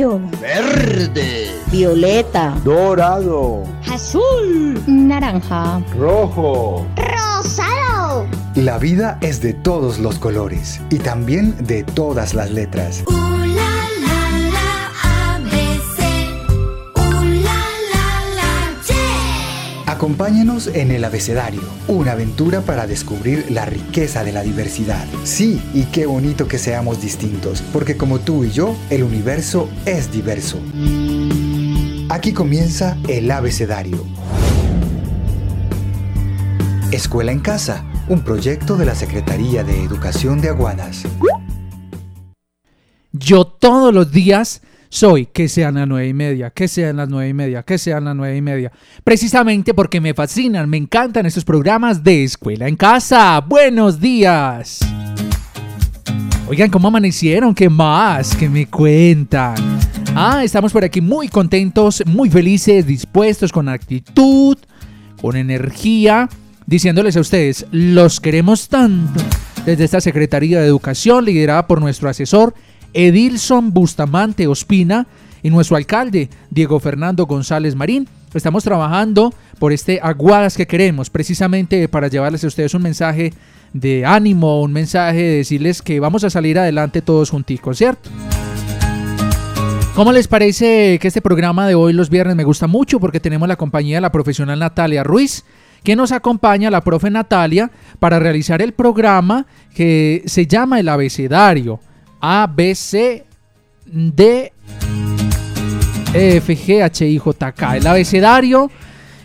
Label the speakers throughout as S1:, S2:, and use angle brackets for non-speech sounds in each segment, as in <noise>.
S1: Amarillo,
S2: verde,
S1: violeta,
S2: dorado,
S1: azul, naranja,
S2: rojo.
S1: rosado.
S3: La vida es de todos los colores y también de todas las letras. Acompáñenos en el abecedario, una aventura para descubrir la riqueza de la diversidad. Sí, y qué bonito que seamos distintos, porque como tú y yo, el universo es diverso. Aquí comienza el abecedario. Escuela en Casa, un proyecto de la Secretaría de Educación de Aguadas.
S4: Yo todos los días soy que sean las nueve y media, que sean las nueve y media, que sean las nueve y media. Precisamente porque me fascinan, me encantan estos programas de Escuela en Casa. Buenos días. Oigan, ¿cómo amanecieron? ¿Qué más? ¿Qué me cuentan? Ah, estamos por aquí muy contentos, muy felices, dispuestos, con actitud, con energía, diciéndoles a ustedes, los queremos tanto. Desde esta Secretaría de Educación, liderada por nuestro asesor, Edilson Bustamante Ospina, y nuestro alcalde, Diego Fernando González Marín. Estamos trabajando por este Aguadas que queremos, precisamente para llevarles a ustedes un mensaje de ánimo, un mensaje de decirles que vamos a salir adelante todos junticos, ¿cierto? ¿Cómo les parece que este programa de hoy los viernes me gusta mucho? Porque tenemos la compañía de la profesional Natalia Ruiz, que nos acompaña, la profe Natalia, para realizar el programa que se llama El Abecedario. A, B, C, D, E, F, G, H, I, J, K. El abecedario.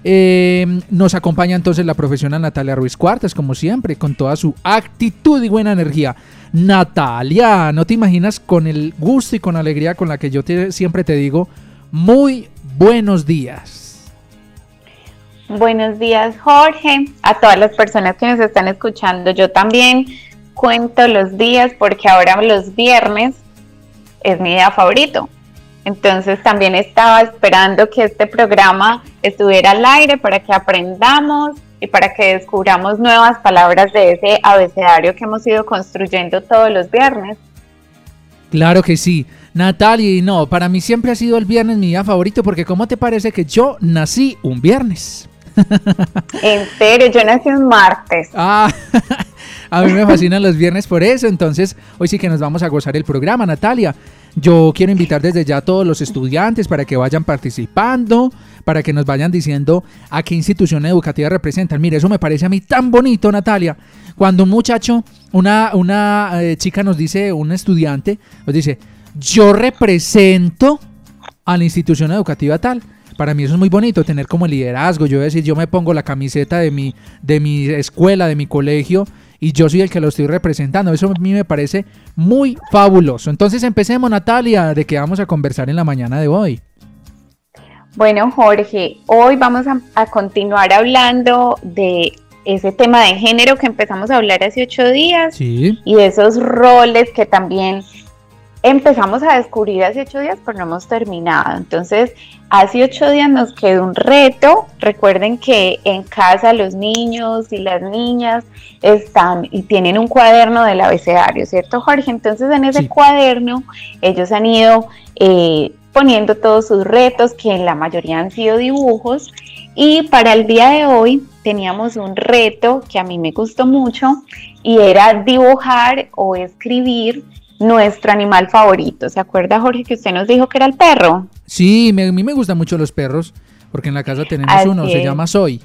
S4: Eh, nos acompaña entonces la profesional Natalia Ruiz Cuartas, como siempre, con toda su actitud y buena energía. Natalia, no te imaginas con el gusto y con alegría con la que yo te- siempre te digo, muy buenos días.
S5: Buenos días, Jorge. A todas las personas que nos están escuchando, yo también cuento los días porque ahora los viernes es mi día favorito. Entonces también estaba esperando que este programa estuviera al aire para que aprendamos y para que descubramos nuevas palabras de ese abecedario que hemos ido construyendo todos los viernes.
S4: Claro que sí. Natalia, y no, para mí siempre ha sido el viernes mi día favorito porque ¿cómo te parece que yo nací un viernes? <laughs>
S5: En serio, yo nací un martes.
S4: Ah, <laughs> a mí me fascinan los viernes por eso, entonces hoy sí que nos vamos a gozar el programa, Natalia. Yo quiero invitar desde ya a todos los estudiantes para que vayan participando, para que nos vayan diciendo a qué institución educativa representan. Mire, eso me parece a mí tan bonito, Natalia. Cuando un muchacho, una, una eh, chica nos dice, un estudiante, nos dice, yo represento a la institución educativa tal. para mí eso es muy bonito, tener como liderazgo. Yo decir, yo me pongo la camiseta de mi, de mi escuela, de mi colegio, y yo soy el que lo estoy representando. Eso a mí me parece muy fabuloso. Entonces empecemos, Natalia, de qué vamos a conversar en la mañana de hoy.
S5: Bueno, Jorge, hoy vamos a, a continuar hablando de ese tema de género que empezamos a hablar hace ocho días
S4: Sí.
S5: y de esos roles que también empezamos a descubrir hace ocho días, pero no hemos terminado. Entonces, hace ocho días nos quedó un reto. Recuerden que en casa los niños y las niñas están y tienen un cuaderno del abecedario, ¿cierto, Jorge? Entonces, en ese
S4: Sí.
S5: cuaderno, ellos han ido eh, poniendo todos sus retos, que en la mayoría han sido dibujos. Y para el día de hoy teníamos un reto que a mí me gustó mucho y era dibujar o escribir nuestro animal favorito. ¿Se acuerda, Jorge, que usted nos dijo que era el perro?
S4: Sí, me- a mí me gustan mucho los perros, porque en la casa tenemos
S5: Así
S4: uno, se llama Soy.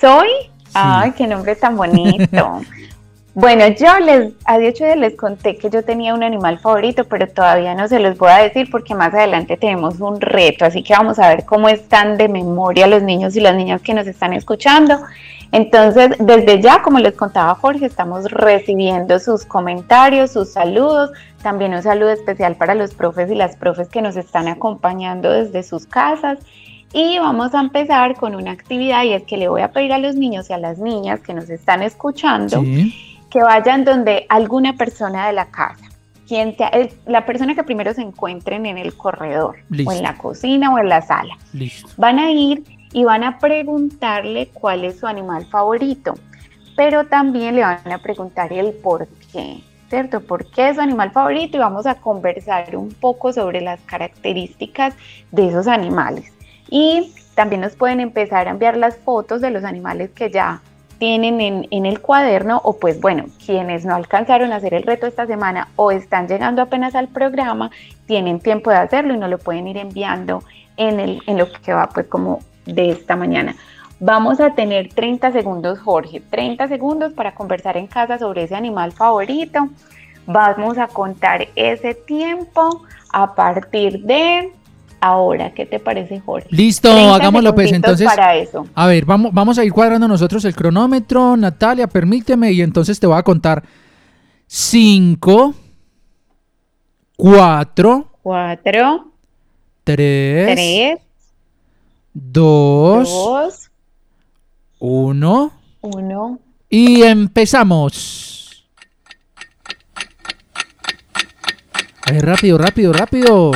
S5: ¿Soy? Ay, qué nombre tan bonito. <laughs> bueno, yo les, a días les conté que yo tenía un animal favorito, pero todavía no se los voy a decir porque más adelante tenemos un reto, así que vamos a ver cómo están de memoria los niños y las niñas que nos están escuchando. Entonces, desde ya, como les contaba Jorge, estamos recibiendo sus comentarios, sus saludos, también un saludo especial para los profes y las profes que nos están acompañando desde sus casas. Y vamos a empezar con una actividad y es que le voy a pedir a los niños y a las niñas que nos están escuchando
S4: Sí.
S5: que vayan donde alguna persona de la casa, quien sea, el- la persona que primero se encuentren en el corredor
S4: Listo.
S5: o en la cocina o en la sala.
S4: Listo.
S5: Van a ir y van a preguntarle cuál es su animal favorito, pero también le van a preguntar el por qué, ¿cierto? ¿Por qué es su animal favorito? Y vamos a conversar un poco sobre las características de esos animales. Y también nos pueden empezar a enviar las fotos de los animales que ya tienen en, en el cuaderno o pues bueno, quienes no alcanzaron a hacer el reto esta semana o están llegando apenas al programa, tienen tiempo de hacerlo y nos lo pueden ir enviando en, el, en lo que va pues como de esta mañana. Vamos a tener 30 segundos, Jorge, 30 segundos para conversar en casa sobre ese animal favorito. Vamos a contar ese tiempo a partir de ahora. ¿Qué te parece, Jorge?
S4: Listo,
S5: 30
S4: hagámoslo pues entonces.
S5: Para eso.
S4: A ver, vamos, vamos a ir cuadrando nosotros el cronómetro. Natalia, permíteme y entonces te voy a contar 5, 4,
S5: 4,
S4: 3,
S5: 3,
S4: 2,
S5: 2,
S4: 1
S5: 1.
S4: y empezamos. A ver, rápido, rápido, rápido.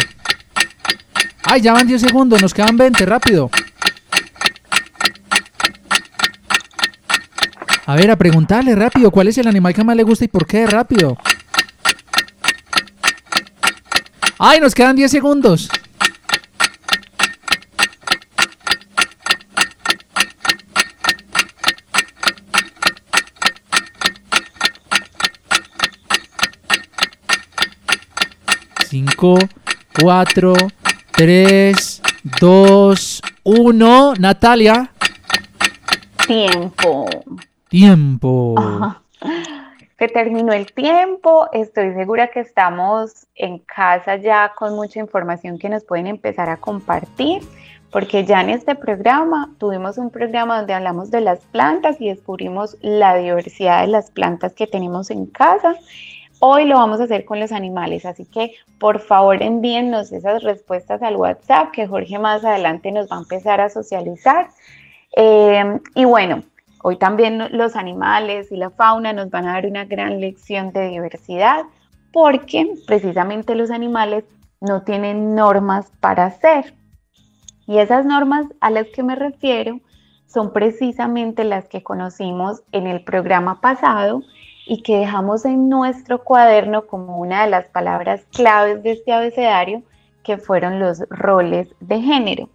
S4: Ay, ya van 10 segundos, nos quedan 20, rápido. A ver, a preguntarle rápido, ¿cuál es el animal que más le gusta y por qué? Rápido. Ay, nos quedan 10 segundos. Cinco, cuatro, tres, dos, uno. Natalia,
S5: Tiempo.
S4: tiempo.
S5: Ajá. <laughs> Se terminó el tiempo, estoy segura que estamos en casa ya con mucha información que nos pueden empezar a compartir, porque ya en este programa tuvimos un programa donde hablamos de las plantas y descubrimos la diversidad de las plantas que tenemos en casa. Hoy lo vamos a hacer con los animales, así que por favor envíennos esas respuestas al WhatsApp que Jorge más adelante nos va a empezar a socializar. Eh, y bueno, Hoy también los animales y la fauna nos van a dar una gran lección de diversidad porque precisamente los animales no tienen normas para ser. Y esas normas a las que me refiero son precisamente las que conocimos en el programa pasado y que dejamos en nuestro cuaderno como una de las palabras claves de este abecedario, que fueron los roles de género.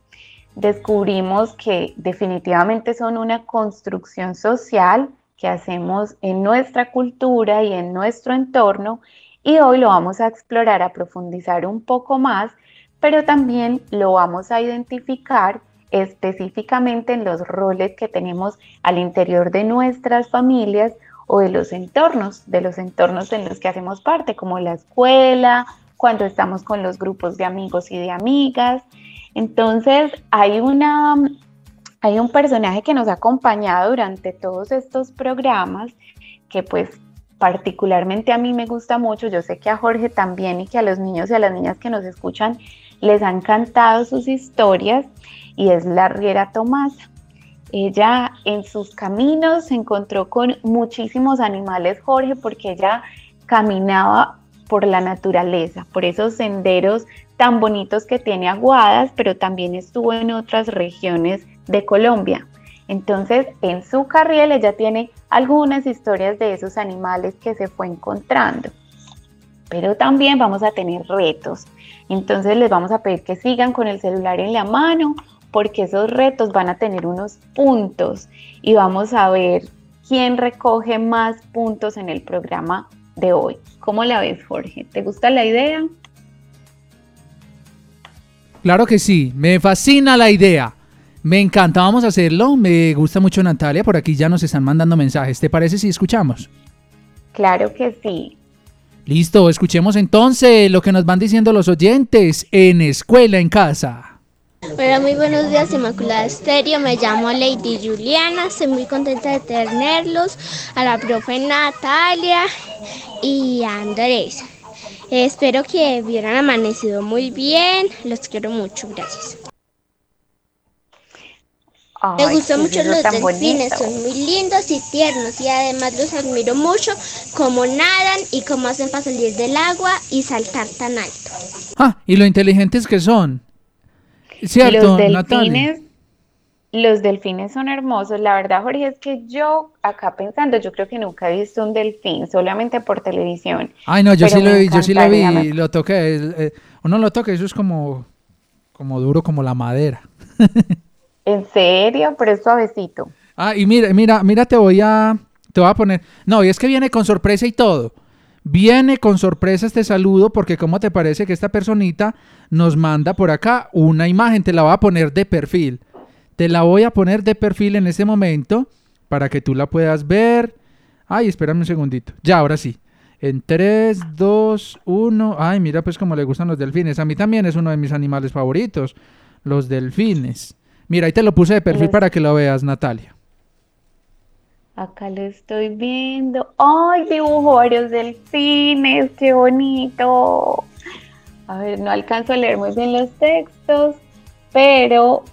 S5: Descubrimos que definitivamente son una construcción social que hacemos en nuestra cultura y en nuestro entorno y hoy lo vamos a explorar, a profundizar un poco más, pero también lo vamos a identificar específicamente en los roles que tenemos al interior de nuestras familias o de los entornos, de los entornos en los que hacemos parte, como la escuela, cuando estamos con los grupos de amigos y de amigas. Entonces, hay una hay un personaje que nos ha acompañado durante todos estos programas que pues particularmente a mí me gusta mucho, yo sé que a Jorge también y que a los niños y a las niñas que nos escuchan les han encantado sus historias y es la Riera Tomasa. Ella en sus caminos se encontró con muchísimos animales, Jorge, porque ella caminaba por la naturaleza, por esos senderos tan bonitos que tiene Aguadas, pero también estuvo en otras regiones de Colombia. Entonces, en su carril ella tiene algunas historias de esos animales que se fue encontrando. Pero también vamos a tener retos. Entonces les vamos a pedir que sigan con el celular en la mano porque esos retos van a tener unos puntos y vamos a ver quién recoge más puntos en el programa de hoy. ¿Cómo la ves, Jorge? ¿Te gusta la idea?
S4: Claro que sí, me fascina la idea. Me encanta, vamos a hacerlo. Me gusta mucho Natalia, por aquí ya nos están mandando mensajes. ¿Te parece si escuchamos?
S5: Claro que sí.
S4: Listo, escuchemos entonces lo que nos van diciendo los oyentes en Escuela en Casa.
S6: Hola, muy buenos días, Inmaculada Estéreo. Me llamo Lady Juliana. Estoy muy contenta de tenerlos. A la profe Natalia y a Andrés. espero que hubieran amanecido muy bien. Los quiero mucho. Gracias. Me gustan mucho los delfines, son muy lindos y tiernos y además los admiro mucho como nadan y cómo hacen para salir del agua y saltar tan alto.
S4: Ah, y lo inteligentes que son. Cierto,
S5: los delfines, Los delfines son hermosos. La verdad, Jorge, es que yo acá pensando, yo creo que nunca he visto un delfín, solamente por televisión.
S4: Ay, no, yo sí lo vi, yo sí lo vi, lo toqué. Eh, uno lo toca, eso es como, como duro como la madera.
S5: ¿En serio? Pero es suavecito.
S4: Ah, y mira, mira, mira, te voy a, te voy a poner. No, y es que viene con sorpresa y todo. Viene con sorpresa este saludo porque ¿cómo te parece que esta personita nos manda por acá una imagen? Te la voy a poner de perfil. Te la voy a poner de perfil en este momento para que tú la puedas ver. Ay, espérame un segundito. Ya, ahora sí. En 3, 2, 1. Ay, mira pues cómo le gustan los delfines. A mí también es uno de mis animales favoritos. Los delfines. Mira, ahí te lo puse de perfil para que lo veas, Natalia.
S5: Acá lo estoy viendo. ¡Ay, dibujo varios delfines! ¡Qué bonito! A ver, no alcanzo a leer muy bien los textos, pero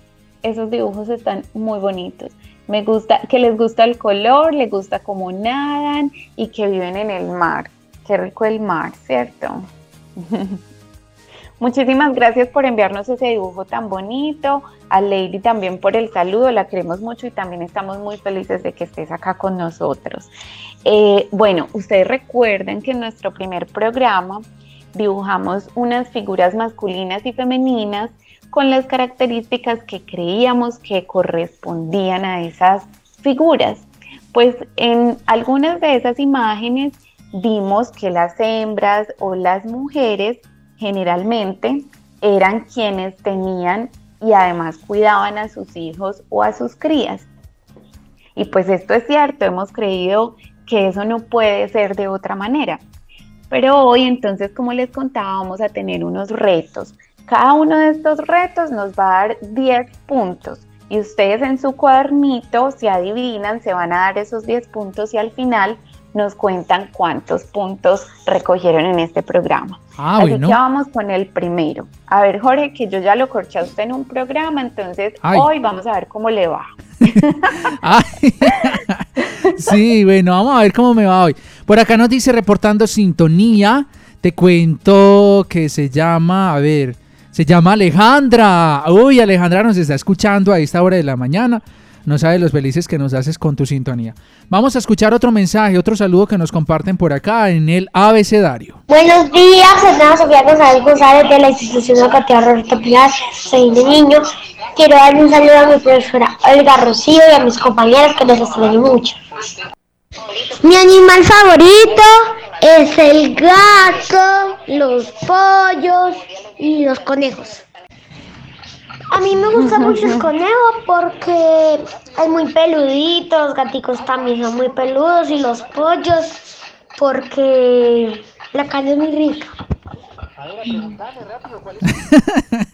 S5: esos dibujos están muy bonitos. Me gusta que les gusta el color, les gusta cómo nadan y que viven en el mar. Qué rico el mar, ¿cierto? <laughs> Muchísimas gracias por enviarnos ese dibujo tan bonito, a Lady también por el saludo, la queremos mucho y también estamos muy felices de que estés acá con nosotros. Eh, bueno, ustedes recuerden que en nuestro primer programa dibujamos unas figuras masculinas y femeninas con las características que creíamos que correspondían a esas figuras. Pues en algunas de esas imágenes vimos que las hembras o las mujeres generalmente eran quienes tenían y además cuidaban a sus hijos o a sus crías. Y pues esto es cierto, hemos creído que eso no puede ser de otra manera. Pero hoy entonces, como les contaba, vamos a tener unos retos. Cada uno de estos retos nos va a dar 10 puntos. Y ustedes en su cuadernito, si adivinan, se van a dar esos 10 puntos y al final nos cuentan cuántos puntos recogieron en este programa. Ah, Así que vamos con el primero. A ver, Jorge, que yo ya lo corché a usted en un programa, entonces hoy vamos a ver cómo le va. <laughs>
S4: sí, bueno, vamos a ver cómo me va hoy. Por acá nos dice reportando sintonía. Te cuento que se llama, a ver, se llama Alejandra. Uy, Alejandra nos está escuchando a esta hora de la mañana. No sabes los felices que nos haces con tu sintonía. Vamos a escuchar otro mensaje, otro saludo que nos comparten por acá en el abecedario.
S7: Buenos días, Hernán Sofía González González de la institución educativa Roberto Pilar. Soy de niño. Quiero darle un saludo a mi profesora Olga Rocío y a mis compañeros que nos extraño mucho. Mi animal favorito es el gato, los pollos y los conejos. A mí me gusta mucho el <laughs> conejo porque es muy peludito, los gaticos también son muy peludos y los pollos porque la carne es muy rica.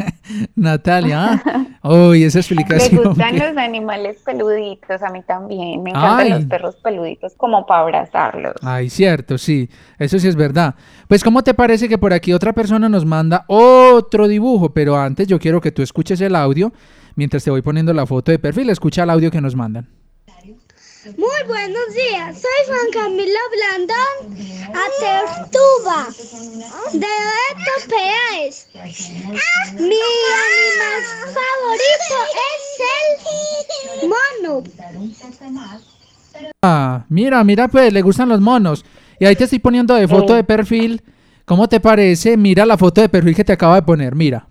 S7: <laughs> <laughs>
S4: Natalia, ¿ah? Uy, esa
S5: Me
S4: explicación.
S5: gustan
S4: que-
S5: los animales peluditos, a mí también. Me encantan
S4: Ay.
S5: los perros peluditos como para abrazarlos.
S4: Ay, cierto, sí, eso sí es verdad. Pues, ¿cómo te parece que por aquí otra persona nos manda otro dibujo? Pero antes yo quiero que tú escuches el audio mientras te voy poniendo la foto de perfil. Escucha el audio que nos mandan.
S6: Muy buenos días, soy Juan Camilo Blandón, Atertuba, de Beto Peáez. Mi animal favorito es el mono.
S4: Ah, mira, mira, pues, le gustan los monos. Y ahí te estoy poniendo de foto
S5: Sí.
S4: de perfil. ¿Cómo te parece? Mira la foto de perfil que te acabo de poner, mira.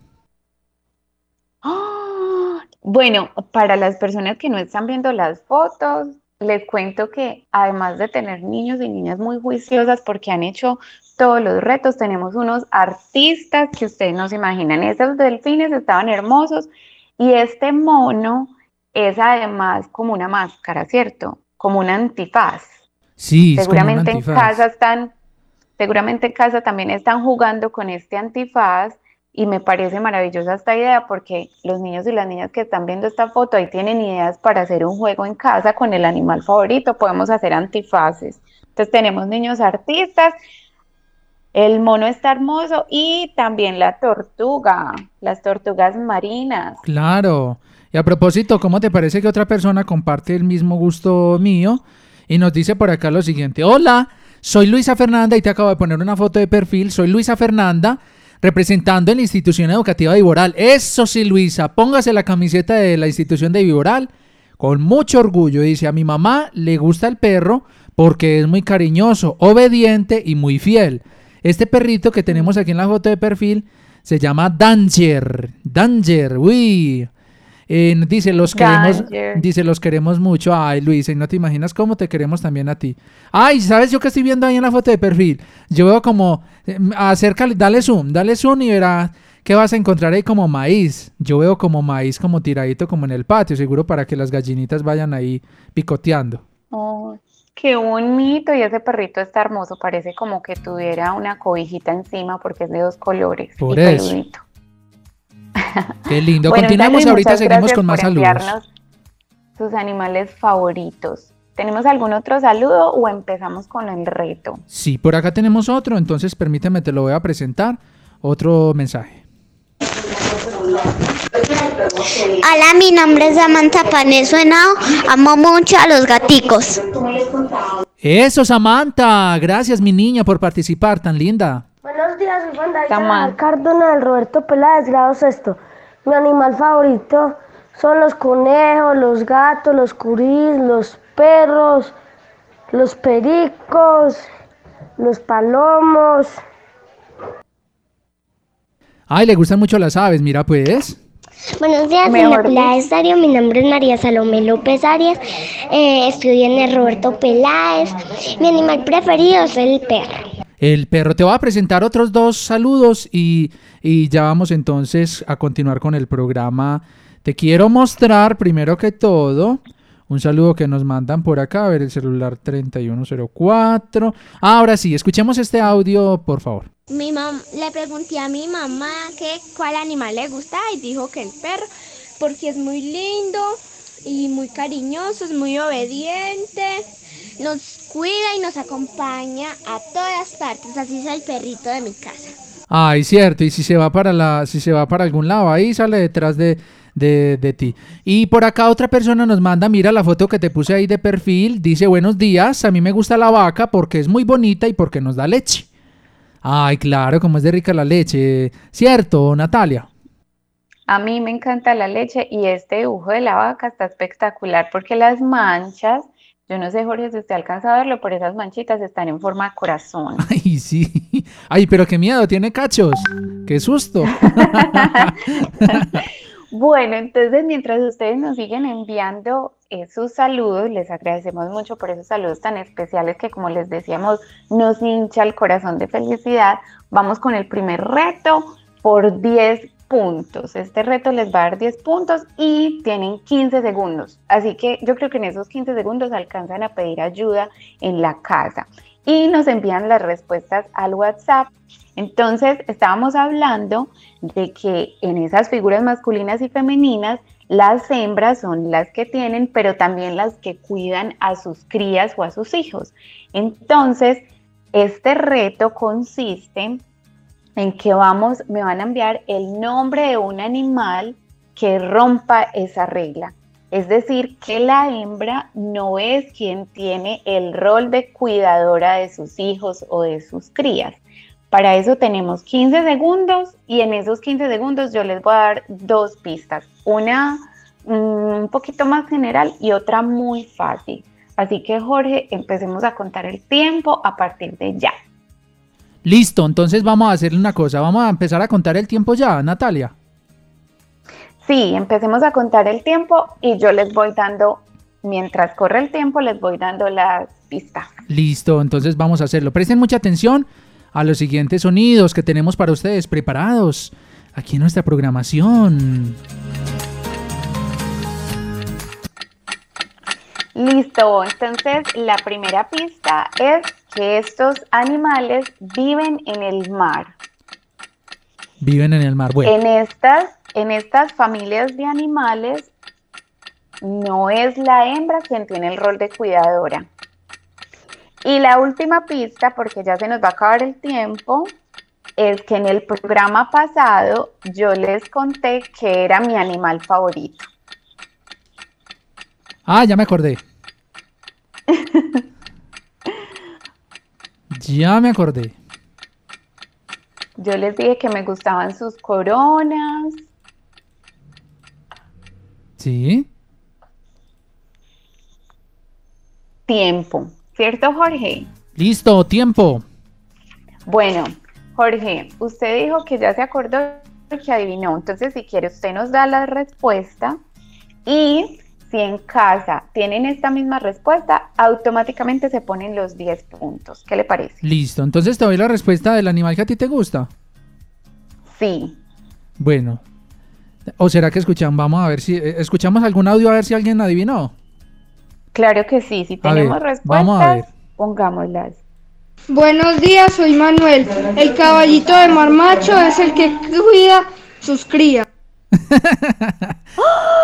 S5: ¡Ah! Bueno, para las personas que no están viendo las fotos, les cuento que además de tener niños y niñas muy juiciosas porque han hecho todos los retos, tenemos unos artistas que ustedes no se imaginan. Esos delfines estaban hermosos y este mono es además como una máscara, ¿cierto? Como un antifaz.
S4: Sí, es como un
S5: Seguramente en casa están, seguramente en casa también están jugando con este antifaz y me parece maravillosa esta idea porque los niños y las niñas que están viendo esta foto ahí tienen ideas para hacer un juego en casa con el animal favorito, podemos hacer antifaces. Entonces tenemos niños artistas, el mono está hermoso y también la tortuga, las tortugas marinas.
S4: Claro. Y a propósito, ¿cómo te parece que otra persona comparte el mismo gusto mío? Y nos dice por acá lo siguiente. Hola, soy Luisa Fernanda y te acabo de poner una foto de perfil. Soy Luisa Fernanda, representando en la institución educativa de Viboral. Eso sí, Luisa, póngase la camiseta de la institución de Viboral con mucho orgullo. Dice, a mi mamá le gusta el perro porque es muy cariñoso, obediente y muy fiel. Este perrito que tenemos aquí en la foto de perfil se llama Danger. Danger, uy. Eh, dice, los queremos,
S5: Danger.
S4: dice, los queremos mucho. Ay, Luisa, y no te imaginas cómo te queremos también a ti. Ay, ¿sabes yo que estoy viendo ahí en la foto de perfil? Yo veo como, eh, acércale, dale zoom, dale zoom y verás que vas a encontrar ahí como maíz. Yo veo como maíz como tiradito como en el patio, seguro para que las gallinitas vayan ahí picoteando.
S5: Oh, qué bonito. Y ese perrito está hermoso. Parece como que tuviera una cobijita encima porque es de dos colores.
S4: Por
S5: y
S4: eso.
S5: peludito.
S4: Qué lindo.
S5: Bueno,
S4: Continuamos, ahorita seguimos con más
S5: por
S4: saludos.
S5: Sus animales favoritos. ¿Tenemos algún otro saludo o empezamos con el reto?
S4: Sí, por acá tenemos otro, entonces permíteme, te lo voy a presentar. Otro mensaje.
S6: Hola, mi nombre es Samantha Paneso Henao. Amo mucho a los gaticos.
S4: Eso, Samantha. Gracias, mi niña, por participar, tan linda.
S7: Días, soy Juan David Roberto Peláez, grado sexto. Mi animal favorito son los conejos, los gatos, los curís, los perros, los pericos, los palomos.
S4: Ay, le gustan mucho las aves, mira pues.
S6: Buenos días,
S5: Mejor
S6: Inmaculada Estadio. Mi nombre es María Salomé López Arias. Eh, estudio en el Roberto Peláez. Mi animal preferido es el perro.
S4: El perro, te voy a presentar otros dos saludos y, y ya vamos entonces a continuar con el programa. Te quiero mostrar, primero que todo, un saludo que nos mandan por acá. A ver, el celular 3104. Ahora sí, escuchemos este audio, por favor.
S6: Mi mam le pregunté a mi mamá que cuál animal le gustaba y dijo que el perro, porque es muy lindo y muy cariñoso, es muy obediente, nos cuida y nos acompaña a todas partes. Así es el perrito de mi casa.
S4: Ay, cierto, y si se va para la, si se va para algún lado, ahí sale detrás de, de, de ti. Y por acá otra persona nos manda, mira la foto que te puse ahí de perfil, dice buenos días, a mí me gusta la vaca porque es muy bonita y porque nos da leche. Ay, claro, como es de rica la leche, ¿cierto, Natalia?
S5: A mí me encanta la leche y este dibujo de la vaca está espectacular porque las manchas, yo no sé, Jorge, si usted alcanza a verlo, pero esas manchitas están en forma de corazón. <laughs>
S4: Ay, sí. Ay, pero qué miedo, tiene cachos. Qué susto. <laughs>
S5: Bueno, entonces mientras ustedes nos siguen enviando eh, sus saludos, les agradecemos mucho por esos saludos tan especiales que como les decíamos nos hincha el corazón de felicidad. Vamos con el primer reto por 10 Este reto les va a dar 10 puntos y tienen 15 segundos. Así que yo creo que en esos 15 segundos alcanzan a pedir ayuda en la casa y nos envían las respuestas al WhatsApp. Entonces, estábamos hablando de que en esas figuras masculinas y femeninas, las hembras son las que tienen, pero también las que cuidan a sus crías o a sus hijos. Entonces, este reto consiste en que vamos, me van a enviar el nombre de un animal que rompa esa regla. Es decir, que la hembra no es quien tiene el rol de cuidadora de sus hijos o de sus crías. Para eso tenemos 15 segundos y en esos 15 segundos yo les voy a dar dos pistas. Una mm, un poquito más general y otra muy fácil. Así que Jorge, empecemos a contar el tiempo a partir de ya.
S4: Listo, entonces vamos a hacerle una cosa, vamos a empezar a contar el tiempo ya, Natalia.
S5: Sí, empecemos a contar el tiempo y yo les voy dando, mientras corre el tiempo, les voy dando las pistas.
S4: Listo, entonces vamos a hacerlo. Presten mucha atención a los siguientes sonidos que tenemos para ustedes preparados aquí en nuestra programación.
S5: Listo, entonces la primera pista es que estos animales viven en el mar.
S4: Viven en el mar, bueno.
S5: En estas, en estas familias de animales no es la hembra quien tiene el rol de cuidadora. Y la última pista, porque ya se nos va a acabar el tiempo, es que en el programa pasado yo les conté que era mi animal favorito.
S4: Ah, ya me acordé. ya me acordé.
S5: Yo les dije que me gustaban sus coronas.
S4: Sí.
S5: Tiempo, ¿cierto Jorge?
S4: Listo, tiempo.
S5: Bueno, Jorge, usted dijo que ya se acordó que adivinó. Entonces, si quiere, usted nos da la respuesta y si en casa tienen esta misma respuesta, automáticamente se ponen los 10 puntos. ¿Qué le parece?
S4: Listo, entonces te doy la respuesta del animal que a ti te gusta.
S5: Sí.
S4: Bueno. ¿O será que escuchamos? Vamos a ver si eh, escuchamos algún audio a ver si alguien adivinó.
S5: Claro que sí, si
S4: A
S5: tenemos
S4: ver, vamos a ver.
S5: respuestas, pongámoslas.
S8: Buenos días, soy Manuel. El caballito de marmacho es el que cuida sus crías.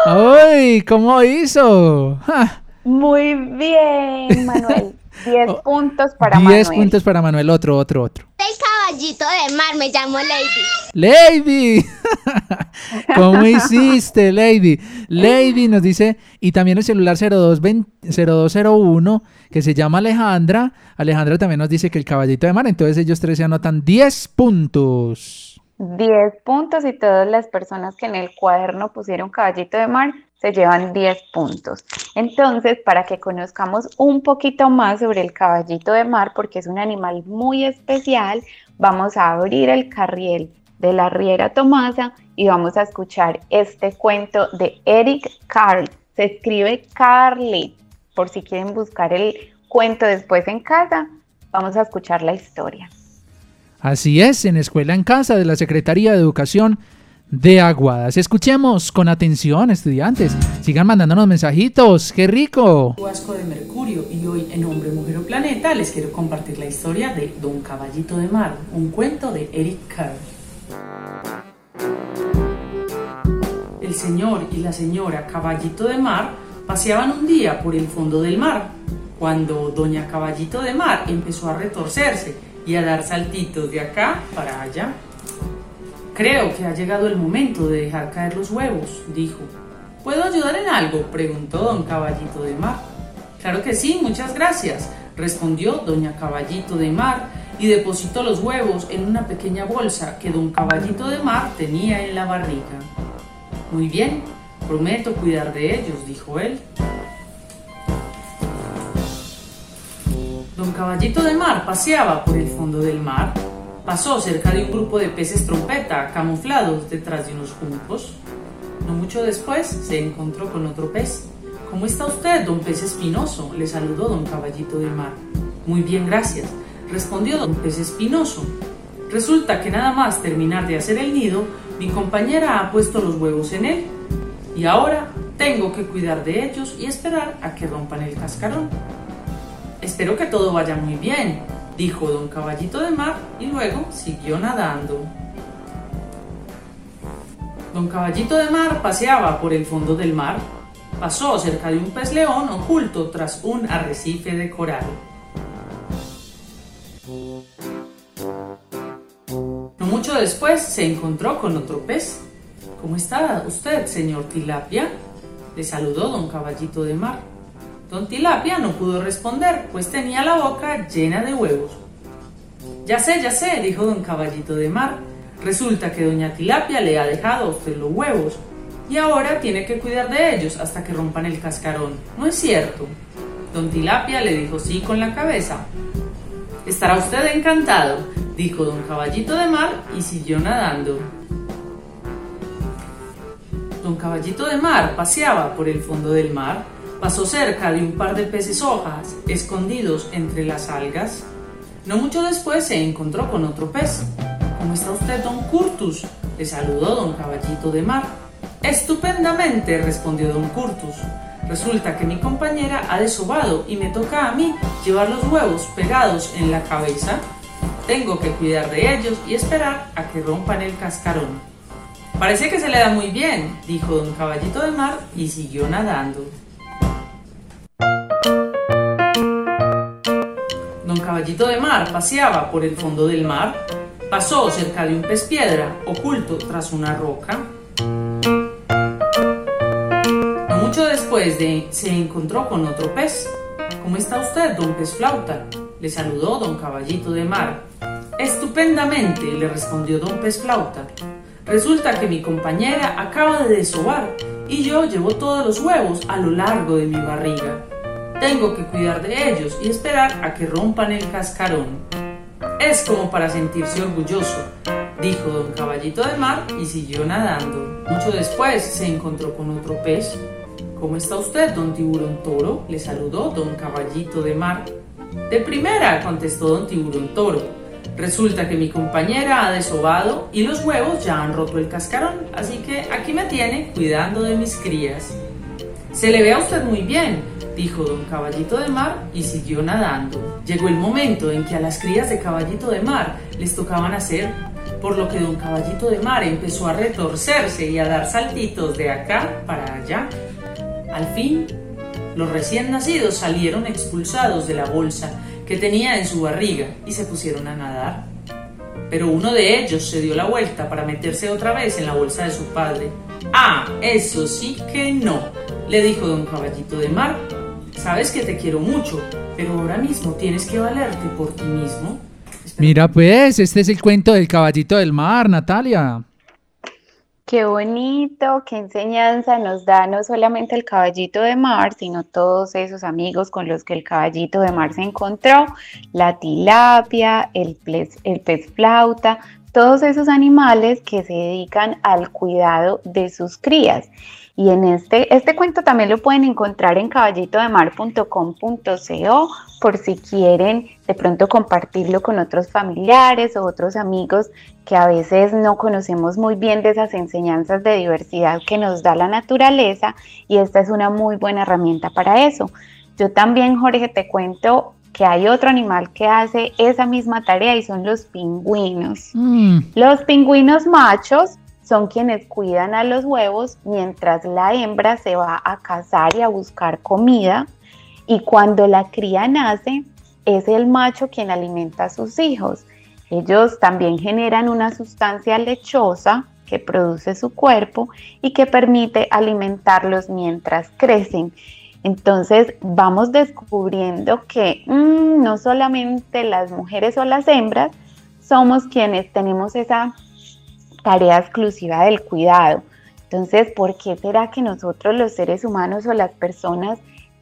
S4: ¡Ay! ¿Cómo hizo? ¡Ja!
S5: Muy bien, Manuel. <laughs> 10 puntos para
S4: 10
S5: Manuel.
S4: puntos para Manuel, otro, otro, otro.
S6: El caballito de mar, me llamo Lady.
S4: Lady, <laughs> ¿cómo hiciste, Lady? Lady nos dice, y también el celular 0220 0201, que se llama Alejandra. Alejandra también nos dice que el caballito de mar, entonces ellos tres se anotan 10 puntos.
S5: 10 puntos y todas las personas que en el cuaderno pusieron caballito de mar se llevan 10 puntos. Entonces, para que conozcamos un poquito más sobre el caballito de mar, porque es un animal muy especial, vamos a abrir el carriel de la Riera Tomasa y vamos a escuchar este cuento de Eric Carl. Se escribe Carly, por si quieren buscar el cuento después en casa, vamos a escuchar la historia.
S4: Así es, en Escuela en Casa de la Secretaría de Educación de Aguadas. Escuchemos con atención, estudiantes. Sigan mandándonos mensajitos. ¡Qué rico!
S9: Vasco de Mercurio y hoy en Hombre, Mujer o Planeta les quiero compartir la historia de Don Caballito de Mar, un cuento de Eric Carr. El señor y la señora Caballito de Mar paseaban un día por el fondo del mar, cuando Doña Caballito de Mar empezó a retorcerse y a dar saltitos de acá para allá. Creo que ha llegado el momento de dejar caer los huevos, dijo. ¿Puedo ayudar en algo? preguntó don Caballito de Mar. Claro que sí, muchas gracias, respondió doña Caballito de Mar y depositó los huevos en una pequeña bolsa que don Caballito de Mar tenía en la barriga. Muy bien, prometo cuidar de ellos, dijo él. Don Caballito de Mar paseaba por el fondo del mar. Pasó cerca de un grupo de peces trompeta camuflados detrás de unos juncos. No mucho después se encontró con otro pez. ¿Cómo está usted, don pez espinoso? le saludó don Caballito de Mar. Muy bien, gracias, respondió don pez espinoso. Resulta que nada más terminar de hacer el nido, Mi compañera ha puesto los huevos en él y ahora tengo que cuidar de ellos y esperar a que rompan el cascarón. Espero que todo vaya muy bien, dijo don Caballito de Mar y luego siguió nadando. Don Caballito de Mar paseaba por el fondo del mar. Pasó cerca de un pez león oculto tras un arrecife de coral. No mucho después se encontró con otro pez. ¿Cómo está usted, señor Tilapia? Le saludó don Caballito de Mar. Don Tilapia no pudo responder, pues tenía la boca llena de huevos. Ya sé, ya sé, dijo don Caballito de Mar. Resulta que doña Tilapia le ha dejado a usted los huevos y ahora tiene que cuidar de ellos hasta que rompan el cascarón. ¿No es cierto? Don Tilapia le dijo sí con la cabeza. Estará usted encantado, dijo don Caballito de Mar y siguió nadando. Don Caballito de Mar paseaba por el fondo del mar, pasó cerca de un par de peces hojas escondidos entre las algas. No mucho después se encontró con otro pez. ¿Cómo está usted, don Curtus? Le saludó don Caballito de Mar. Estupendamente, respondió don Curtus. Resulta que mi compañera ha desobado y me toca a mí llevar los huevos pegados en la cabeza. Tengo que cuidar de ellos y esperar a que rompan el cascarón. Parece que se le da muy bien, dijo don Caballito de Mar y siguió nadando. Don Caballito de Mar paseaba por el fondo del mar, pasó cerca de un pez piedra oculto tras una roca. Mucho después de se encontró con otro pez. ¿Cómo está usted, don pez flauta? Le saludó don Caballito de Mar. Estupendamente, le respondió don pez flauta. Resulta que mi compañera acaba de desovar y yo llevo todos los huevos a lo largo de mi barriga. Tengo que cuidar de ellos y esperar a que rompan el cascarón. Es como para sentirse orgulloso, dijo don Caballito de Mar y siguió nadando. Mucho después se encontró con otro pez. ¿Cómo está usted, don Tiburón Toro? Le saludó don Caballito de Mar. De primera, contestó don Tiburón Toro. Resulta que mi compañera ha desobado y los huevos ya han roto el cascarón, así que aquí me tiene cuidando de mis crías. Se le ve a usted muy bien, dijo don Caballito de Mar y siguió nadando. Llegó el momento en que a las crías de Caballito de Mar les tocaban hacer, por lo que don Caballito de Mar empezó a retorcerse y a dar saltitos de acá para allá. Al fin, los recién nacidos salieron expulsados de la bolsa que tenía en su barriga y se pusieron a nadar. Pero uno de ellos se dio la vuelta para meterse otra vez en la bolsa de su padre. Ah, eso sí que no, le dijo don Caballito de Mar. Sabes que te quiero mucho, pero ahora mismo tienes que valerte por ti mismo.
S4: Mira pues, este es el cuento del caballito del mar, Natalia.
S5: Qué bonito, qué enseñanza nos da no solamente el caballito de mar, sino todos esos amigos con los que el caballito de mar se encontró, la tilapia, el pez, el pez flauta, todos esos animales que se dedican al cuidado de sus crías. Y en este, este cuento también lo pueden encontrar en caballitodemar.com.co por si quieren de pronto compartirlo con otros familiares o otros amigos que a veces no conocemos muy bien de esas enseñanzas de diversidad que nos da la naturaleza y esta es una muy buena herramienta para eso. Yo también, Jorge, te cuento que hay otro animal que hace esa misma tarea y son los pingüinos.
S4: Mm.
S5: Los pingüinos machos son quienes cuidan a los huevos mientras la hembra se va a cazar y a buscar comida y cuando la cría nace es el macho quien alimenta a sus hijos. Ellos también generan una sustancia lechosa que produce su cuerpo y que permite alimentarlos mientras crecen. Entonces vamos descubriendo que mm, no solamente las mujeres o las hembras somos quienes tenemos esa tarea exclusiva del cuidado. Entonces, ¿por qué será que nosotros los seres humanos o las personas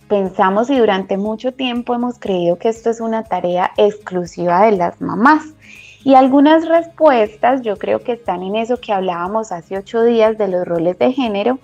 S5: pensamos y durante mucho tiempo hemos creído que esto es una tarea exclusiva de las mamás? Y algunas respuestas yo creo que están en eso que hablábamos hace ocho días de los roles de género,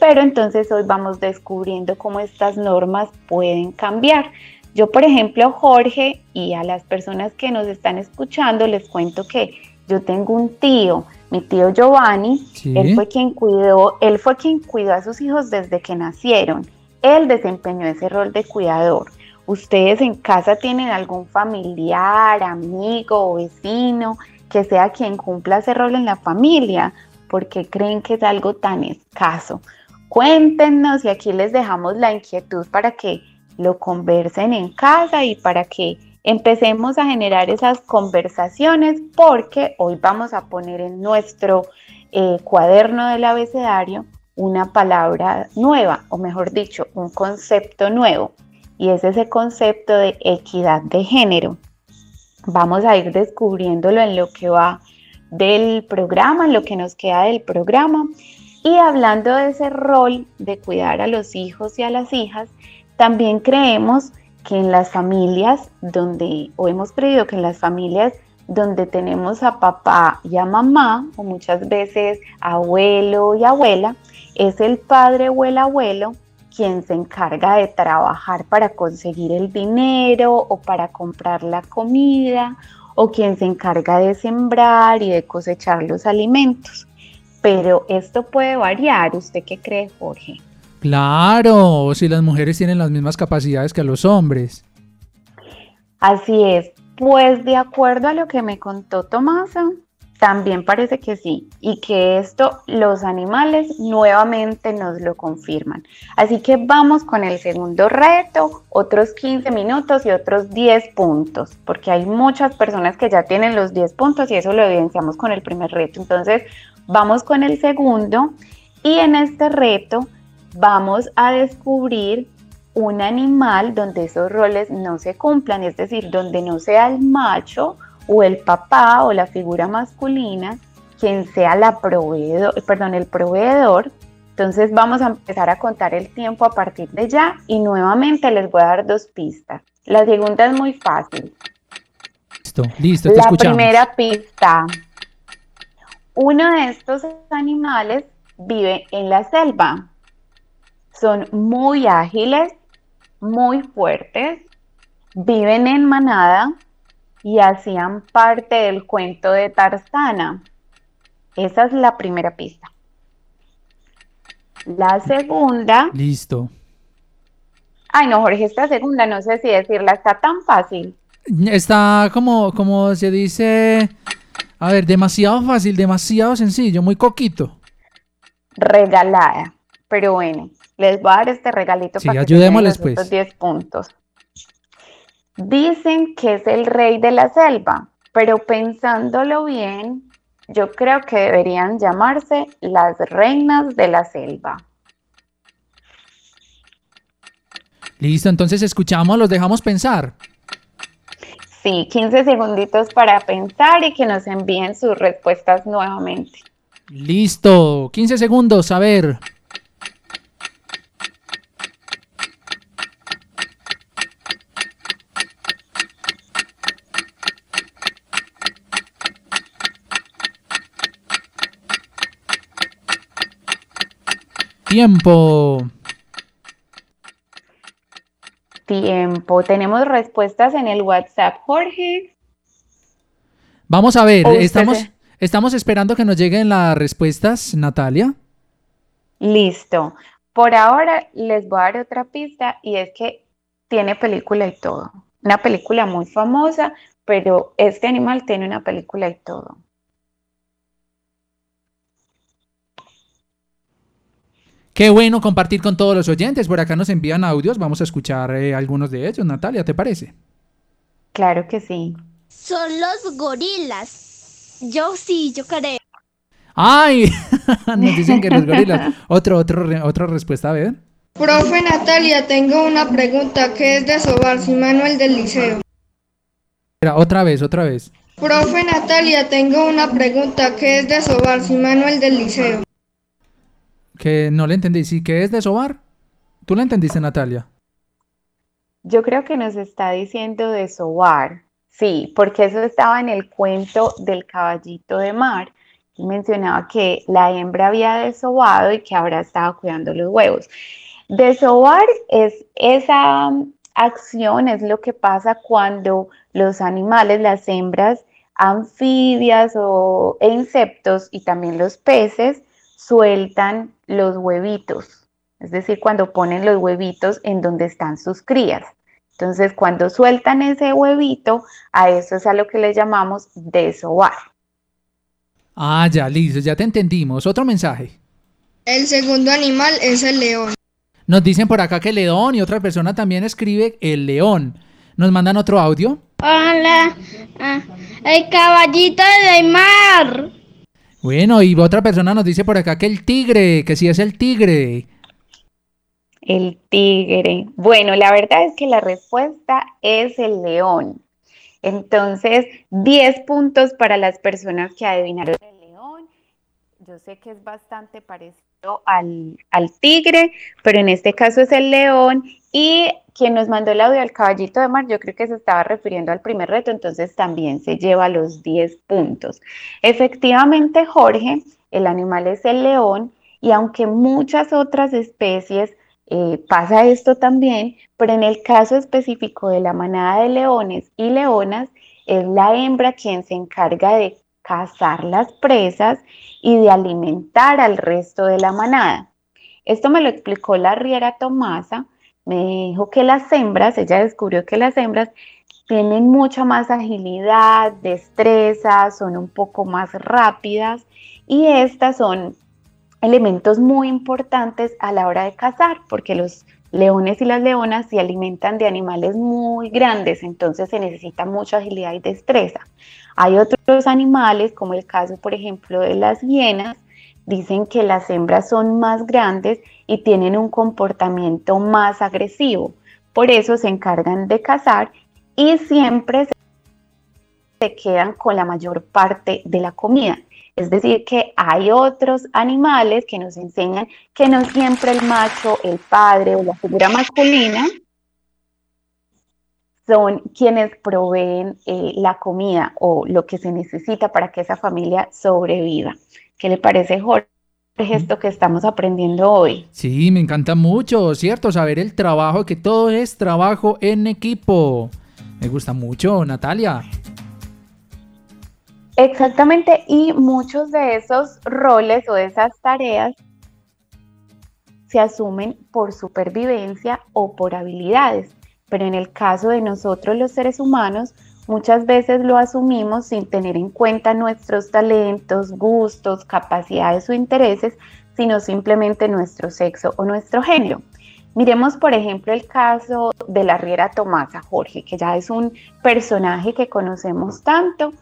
S5: pero entonces hoy vamos descubriendo cómo estas normas pueden cambiar. Yo, por ejemplo, Jorge, y a las personas que nos están escuchando, les cuento que yo tengo un tío mi tío Giovanni,
S4: Sí.
S5: él fue quien cuidó, él fue quien cuidó a sus hijos desde que nacieron. Él desempeñó ese rol de cuidador. ¿Ustedes en casa tienen algún familiar, amigo o vecino que sea quien cumpla ese rol en la familia? ¿Por qué creen que es algo tan escaso? Cuéntenos y aquí les dejamos la inquietud para que lo conversen en casa y para que empecemos a generar esas conversaciones porque hoy vamos a poner en nuestro eh, cuaderno del abecedario una palabra nueva, o mejor dicho, un concepto nuevo, y es ese concepto de equidad de género. Vamos a ir descubriéndolo en lo que va del programa, en lo que nos queda del programa. Y hablando de ese rol de cuidar a los hijos y a las hijas, también creemos que en las familias donde, o hemos creído que en las familias donde tenemos a papá y a mamá, o muchas veces abuelo y abuela, es el padre o el abuelo quien se encarga de trabajar para conseguir el dinero o para comprar la comida, o quien se encarga de sembrar y de cosechar los alimentos. Pero esto puede variar. ¿Usted qué cree, Jorge?
S4: Claro, si las mujeres tienen las mismas capacidades que los hombres.
S5: Así es. Pues de acuerdo a lo que me contó Tomasa, también parece que sí, y que esto los animales nuevamente nos lo confirman. Así que vamos con el segundo reto, otros 15 minutos y otros 10 puntos, porque hay muchas personas que ya tienen los 10 puntos y eso lo evidenciamos con el primer reto. Entonces, vamos con el segundo y en este reto vamos a descubrir un animal donde esos roles no se cumplan, es decir, donde no sea el macho o el papá o la figura masculina quien sea la proveedor, perdón, el proveedor. Entonces vamos a empezar a contar el tiempo a partir de ya y nuevamente les voy a dar dos pistas. La segunda es muy fácil.
S4: Listo, listo, te
S5: La
S4: escuchamos.
S5: primera pista. Uno de estos animales vive en la selva. Son muy ágiles, muy fuertes, viven en manada y hacían parte del cuento de Tarzana. Esa es la primera pista. La segunda,
S4: Listo.
S5: ay no, Jorge, esta segunda no sé si decirla, está tan fácil.
S4: Está como, como se dice, a ver, demasiado fácil, demasiado sencillo, muy coquito.
S5: regalada. Pero bueno, les voy a dar este regalito
S4: Sí,
S5: para que
S4: ayudémosles, pues.
S5: otros 10 puntos. Dicen que es el rey de la selva, pero pensándolo bien, yo creo que deberían llamarse las reinas de la selva.
S4: Listo, entonces escuchamos, los dejamos pensar.
S5: Sí, 15 segunditos para pensar y que nos envíen sus respuestas nuevamente.
S4: Listo, 15 segundos, a ver. Tiempo.
S5: Tiempo. Tenemos respuestas en el WhatsApp, Jorge.
S4: Vamos a ver, estamos,
S5: se-
S4: estamos esperando que nos lleguen las respuestas, Natalia.
S5: Listo. Por ahora les voy a dar otra pista y es que tiene película y todo. Una película muy famosa, pero este animal tiene una película y todo.
S4: Qué bueno compartir con todos los oyentes. Por acá nos envían audios. Vamos a escuchar eh, algunos de ellos. Natalia, ¿te parece?
S5: Claro que sí.
S6: Son los gorilas. Yo sí, yo creo.
S4: ¡Ay! <laughs> nos dicen que los gorilas. Otro, otro, re- otra respuesta, a ver.
S8: Profe Natalia, tengo una pregunta. ¿Qué es desovar si Manuel del liceo?
S4: Espera, Otra vez, otra vez.
S8: Profe Natalia, tengo una pregunta. ¿Qué es desovar si Manuel del liceo?
S4: Que no le entendí. ¿Sí qué es desovar? ¿Tú la entendiste, Natalia?
S5: Yo creo que nos está diciendo de sobar. Sí, porque eso estaba en el cuento del caballito de mar. Y mencionaba que la hembra había desobado y que ahora estaba cuidando los huevos. Desovar es esa mm, acción, es lo que pasa cuando los animales, las hembras, anfibias o, e insectos y también los peces sueltan los huevitos, es decir, cuando ponen los huevitos en donde están sus crías. Entonces, cuando sueltan ese huevito, a eso es a lo que le llamamos desovar.
S4: Ah, ya, listo, ya te entendimos. Otro mensaje.
S8: El segundo animal es el león.
S4: Nos dicen por acá que el león y otra persona también escribe el león. ¿Nos mandan otro audio?
S6: Hola, ah, el caballito del mar.
S4: Bueno, y otra persona nos dice por acá que el tigre, que sí es el tigre.
S5: El tigre. Bueno, la verdad es que la respuesta es el león. Entonces, 10 puntos para las personas que adivinaron el león. Yo sé que es bastante parecido al, al tigre, pero en este caso es el león. Y quien nos mandó el audio del caballito de mar, yo creo que se estaba refiriendo al primer reto, entonces también se lleva los 10 puntos. Efectivamente, Jorge, el animal es el león y aunque muchas otras especies eh, pasa esto también, pero en el caso específico de la manada de leones y leonas, es la hembra quien se encarga de cazar las presas y de alimentar al resto de la manada. Esto me lo explicó la Riera Tomasa, me dijo que las hembras, ella descubrió que las hembras tienen mucha más agilidad, destreza, son un poco más rápidas y estas son elementos muy importantes a la hora de cazar, porque los leones y las leonas se alimentan de animales muy grandes, entonces se necesita mucha agilidad y destreza. Hay otros animales, como el caso, por ejemplo, de las hienas, dicen que las hembras son más grandes y tienen un comportamiento más agresivo. Por eso se encargan de cazar y siempre se quedan con la mayor parte de la comida. Es decir, que hay otros animales que nos enseñan que no siempre el macho, el padre o la figura masculina son quienes proveen eh, la comida o lo que se necesita para que esa familia sobreviva. ¿Qué le parece, Jorge? esto que estamos aprendiendo hoy.
S4: Sí, me encanta mucho, ¿cierto? Saber el trabajo, que todo es trabajo en equipo. Me gusta mucho, Natalia.
S5: Exactamente, y muchos de esos roles o de esas tareas se asumen por supervivencia o por habilidades, pero en el caso de nosotros los seres humanos, muchas veces lo asumimos sin tener en cuenta nuestros talentos, gustos, capacidades o intereses, sino simplemente nuestro sexo o nuestro género. Miremos, por ejemplo, el caso de la Riera Tomasa Jorge, que ya es un personaje que conocemos tanto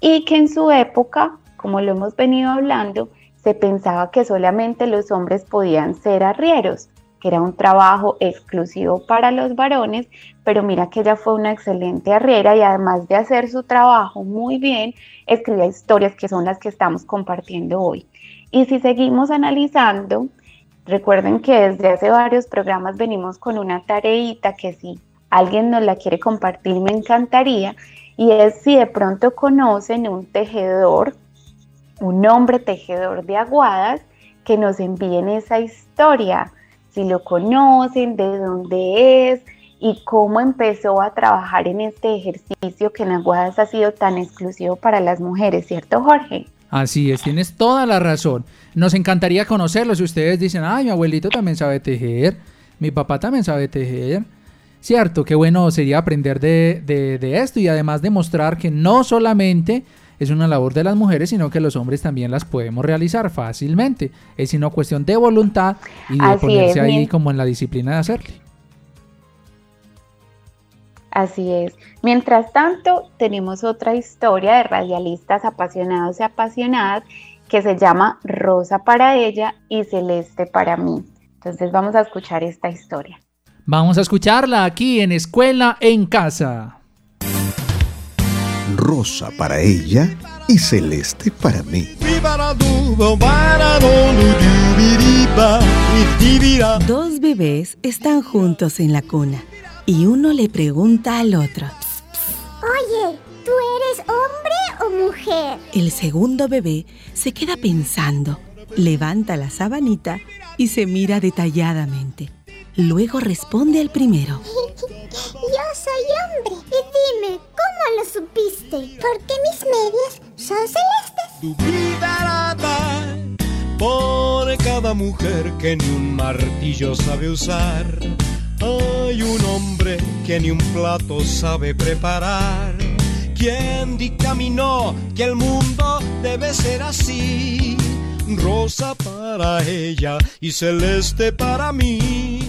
S5: y que en su época, como lo hemos venido hablando, se pensaba que solamente los hombres podían ser arrieros, que era un trabajo exclusivo para los varones, pero mira que ella fue una excelente arriera y además de hacer su trabajo muy bien, escribía historias que son las que estamos compartiendo hoy. Y si seguimos analizando, recuerden que desde hace varios programas venimos con una tareita que si alguien nos la quiere compartir me encantaría, y es si de pronto conocen un tejedor, un hombre tejedor de aguadas, que nos envíen esa historia, si lo conocen, de dónde es y cómo empezó a trabajar en este ejercicio que en Aguadas ha sido tan exclusivo para las mujeres, ¿cierto Jorge?
S4: Así es, tienes toda la razón. Nos encantaría conocerlo si ustedes dicen, ay, mi abuelito también sabe tejer, mi papá también sabe tejer. Cierto, qué bueno sería aprender de, de, esto y además demostrar que no solamente es una labor de las mujeres, sino que los hombres también las podemos realizar fácilmente. Es sino cuestión de voluntad y de ponerse ahí como en la disciplina de hacerlo.
S5: Así es. Mientras tanto, tenemos otra historia de radialistas apasionados y apasionadas que se llama Rosa para ella y Celeste para mí. Entonces vamos a escuchar esta historia.
S4: Vamos a escucharla aquí en Escuela en Casa.
S10: Rosa para ella y celeste para mí.
S11: Dos bebés están juntos en la cuna y uno le pregunta al otro.
S12: Oye, ¿tú eres hombre o mujer?
S11: El segundo bebé se queda pensando, levanta la sabanita y se mira detalladamente. Luego responde el primero. <laughs>
S12: Yo soy hombre. Y dime, ¿cómo lo supiste? Porque mis medias son celestes.
S13: Tu vida da por cada mujer que ni un martillo sabe usar. Hay un hombre que ni un plato sabe preparar. Quien dictaminó que el mundo debe ser así. Rosa para ella y celeste para mí.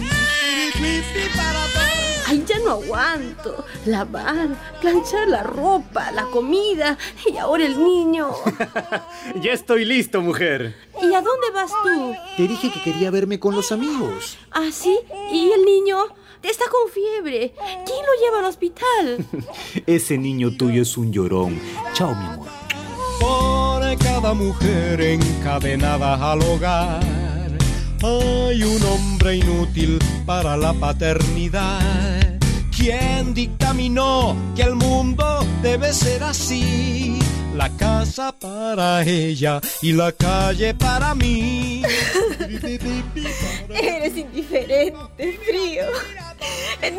S14: Ay, ya no aguanto. Lavar, planchar la ropa, la comida y ahora el niño. <laughs>
S15: ya estoy listo, mujer.
S14: ¿Y a dónde vas tú?
S15: Te dije que quería verme con los amigos.
S14: ¿Ah, sí? ¿Y el niño? Está con fiebre. ¿Quién lo lleva al hospital? <laughs>
S15: Ese niño tuyo es un llorón. Chao, mi amor.
S13: Por cada mujer encadenada al hogar hay un hombre inútil para la paternidad. ¿Quién dictaminó que el mundo debe ser así? La casa para ella y la calle para mí. <laughs>
S14: Eres indiferente, frío.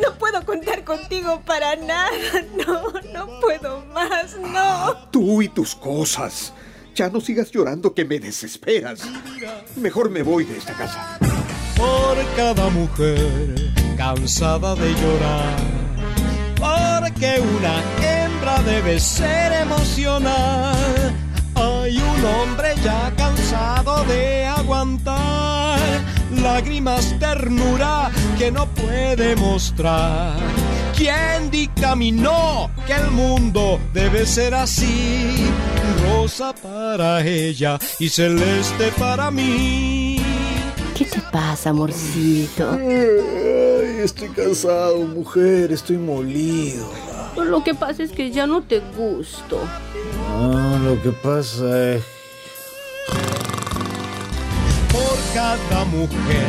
S14: No puedo contar contigo para nada. No, no puedo más, no.
S10: Tú y tus cosas. Ya no sigas llorando que me desesperas. Mejor me voy de esta casa.
S13: Por cada mujer cansada de llorar. Porque una hembra debe ser emocional. Hay un hombre ya cansado de aguantar lágrimas, ternura que no puede mostrar. ¿Quién dictaminó que el mundo debe ser así? Rosa para ella y celeste para mí.
S14: ¿Qué te pasa, amorcito? <laughs>
S15: Estoy cansado, mujer, estoy molido.
S14: Lo que pasa es que ya no te gusto.
S15: Ah, lo que pasa es...
S13: Por cada mujer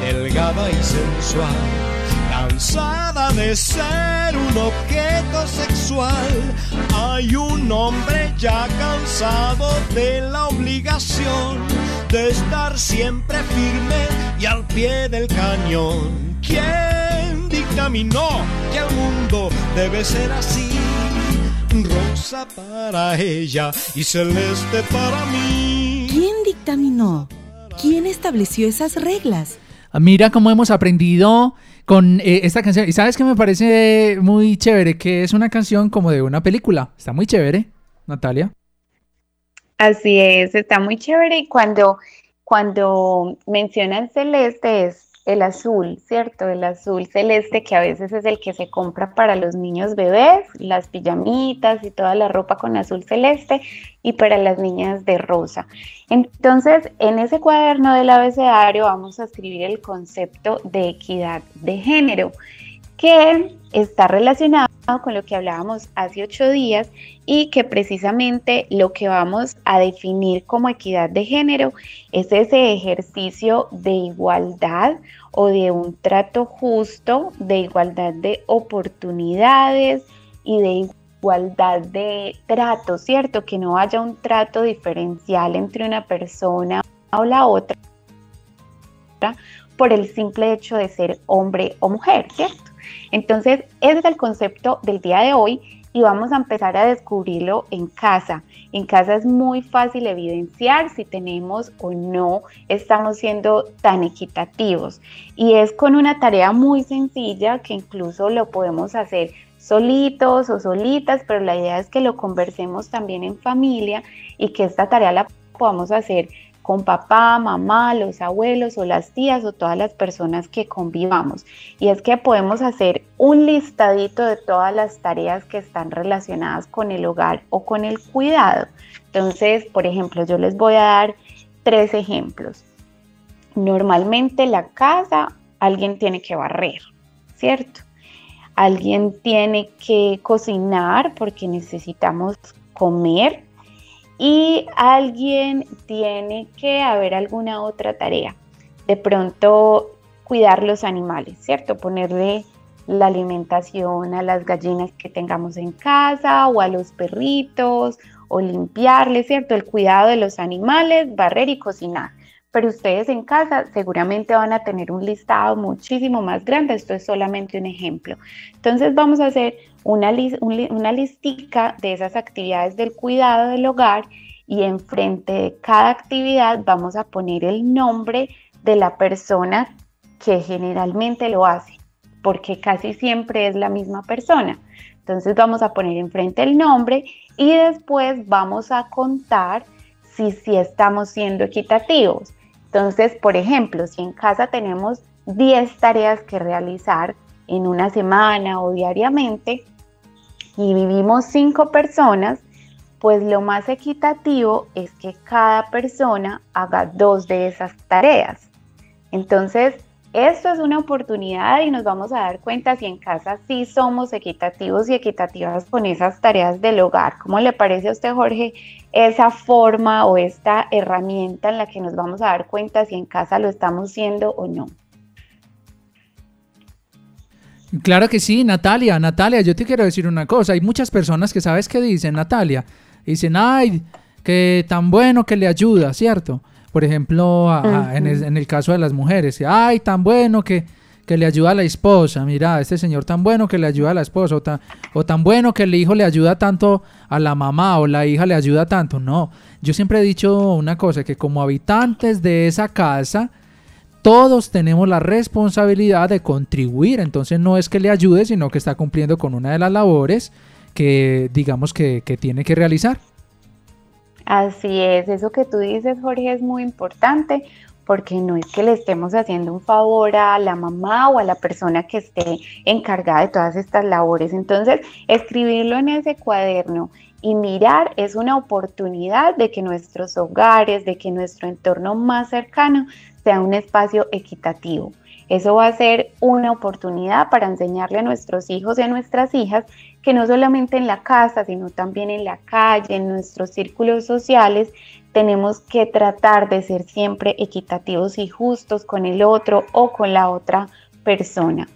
S13: delgada y sensual cansada de ser un objeto sexual. Hay un hombre ya cansado de la obligación de estar siempre firme y al pie del cañón. ¿Quién dictaminó que el mundo debe ser así? Rosa para ella y celeste para mí.
S11: ¿Quién dictaminó? ¿Quién estableció esas reglas?
S4: Ah, Mira cómo hemos aprendido con eh, esta canción. Y sabes que me parece muy chévere, que es una canción como de una película. Está muy chévere, Natalia.
S5: Así es, está muy chévere y cuando, cuando mencionan celeste es el azul, ¿cierto? El azul celeste que a veces es el que se compra para los niños bebés, las pijamitas y toda la ropa con azul celeste y para las niñas de rosa. Entonces, en ese cuaderno del abecedario vamos a escribir el concepto de equidad de género que está relacionado con lo que hablábamos hace ocho días y que precisamente lo que vamos a definir como equidad de género es ese ejercicio de igualdad o de un trato justo, de igualdad de oportunidades y de igualdad de trato, ¿cierto? Que no haya un trato diferencial entre una persona o la otra por el simple hecho de ser hombre o mujer, ¿cierto? Entonces, ese es el concepto del día de hoy y vamos a empezar a descubrirlo en casa. En casa es muy fácil evidenciar si tenemos o no estamos siendo tan equitativos. Y es con una tarea muy sencilla que incluso lo podemos hacer solitos o solitas, pero la idea es que lo conversemos también en familia y que esta tarea la podamos hacer con papá, mamá, los abuelos o las tías o todas las personas que convivamos. Y es que podemos hacer un listadito de todas las tareas que están relacionadas con el hogar o con el cuidado. Entonces, por ejemplo, yo les voy a dar tres ejemplos. Normalmente la casa alguien tiene que barrer, ¿cierto? Alguien tiene que cocinar porque necesitamos comer y alguien tiene que haber alguna otra tarea. De pronto cuidar los animales, ¿cierto? Ponerle la alimentación a las gallinas que tengamos en casa o a los perritos o limpiarles, ¿cierto? El cuidado de los animales, barrer y cocinar. pero ustedes en casa seguramente van a tener un listado muchísimo más grande. Esto es solamente un ejemplo. Entonces vamos a hacer una, una listica de esas actividades del cuidado del hogar y enfrente de cada actividad vamos a poner el nombre de la persona que generalmente lo hace, porque casi siempre es la misma persona. Entonces vamos a poner enfrente el nombre y después vamos a contar si, si estamos siendo equitativos. Entonces, por ejemplo, si en casa tenemos 10 tareas que realizar en una semana o diariamente y vivimos 5 personas, pues lo más equitativo es que cada persona haga dos de esas tareas. Entonces, esto es una oportunidad y nos vamos a dar cuenta si en casa sí somos equitativos y equitativas con esas tareas del hogar. ¿Cómo le parece a usted, Jorge, esa forma o esta herramienta en la que nos vamos a dar cuenta si en casa lo estamos siendo o no.
S4: Claro que sí, Natalia, Natalia, yo te quiero decir una cosa, hay muchas personas que sabes qué dicen, Natalia, dicen, ay, que tan bueno que le ayuda, ¿cierto? Por ejemplo, en, el, caso de las mujeres, ay, tan bueno que, que le ayuda a la esposa, mira, este señor tan bueno que le ayuda a la esposa, o tan, o tan bueno que el hijo le ayuda tanto a la mamá o la hija le ayuda tanto. No, yo siempre he dicho una cosa, que como habitantes de esa casa, todos tenemos la responsabilidad de contribuir, entonces no es que le ayude, sino que está cumpliendo con una de las labores que digamos que, que tiene que realizar.
S5: Así es, eso que tú dices, Jorge, es muy importante porque no es que le estemos haciendo un favor a la mamá o a la persona que esté encargada de todas estas labores. Entonces, escribirlo en ese cuaderno y mirar es una oportunidad de que nuestros hogares, de que nuestro entorno más cercano sea un espacio equitativo. Eso va a ser una oportunidad para enseñarle a nuestros hijos y a nuestras hijas que no solamente en la casa, sino también en la calle, en nuestros círculos sociales, tenemos que tratar de ser siempre equitativos y justos con el otro o con la otra persona.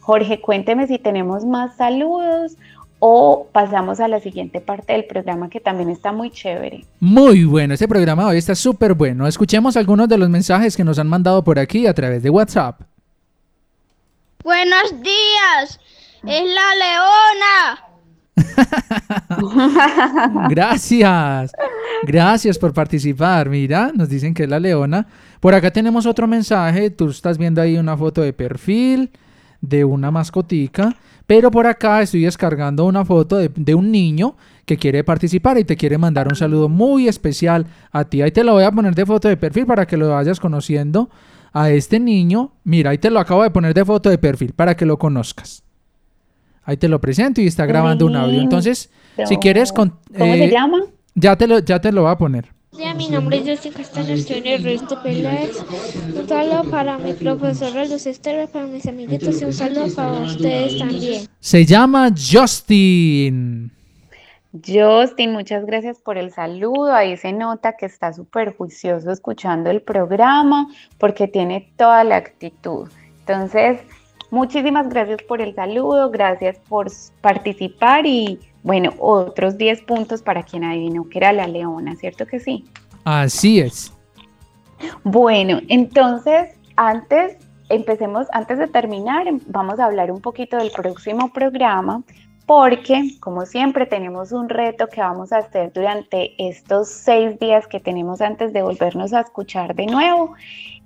S5: Jorge, cuénteme si tenemos más saludos o pasamos a la siguiente parte del programa que también está muy chévere.
S4: Muy bueno, este programa hoy está súper bueno. Escuchemos algunos de los mensajes que nos han mandado por aquí a través de WhatsApp.
S8: Buenos días, es la
S4: leona. <laughs> Gracias. Gracias por participar. Mira, nos dicen que es la leona. Por acá tenemos otro mensaje. Tú estás viendo ahí una foto de perfil de una mascotica. Pero por acá estoy descargando una foto de, un niño que quiere participar y te quiere mandar un saludo muy especial a ti. Ahí te lo voy a poner de foto de perfil para que lo vayas conociendo a este niño. Mira, ahí te lo acabo de poner de foto de perfil para que lo conozcas. Ahí te lo presento y está grabando un audio. Entonces, si quieres...
S5: Con, ¿Cómo se
S4: eh,
S5: llama?
S4: Ya te lo, ya te lo voy a poner.
S8: Mi nombre es Justin Castaño, estoy en el resto Peláez. Un saludo para mi profesora Luz Esther, para mis amiguitos y un saludo para ustedes también.
S4: Se llama Justin.
S5: Justin, muchas gracias por el saludo. Ahí se nota que está súper juicioso escuchando el programa porque tiene toda la actitud. Entonces, muchísimas gracias por el saludo, gracias por participar y bueno, otros 10 puntos para quien adivinó que era la leona, ¿cierto que sí?
S4: Así es.
S5: Bueno, entonces, antes, empecemos, antes de terminar, vamos a hablar un poquito del próximo programa, porque, como siempre, tenemos un reto que vamos a hacer durante estos seis días que tenemos antes de volvernos a escuchar de nuevo.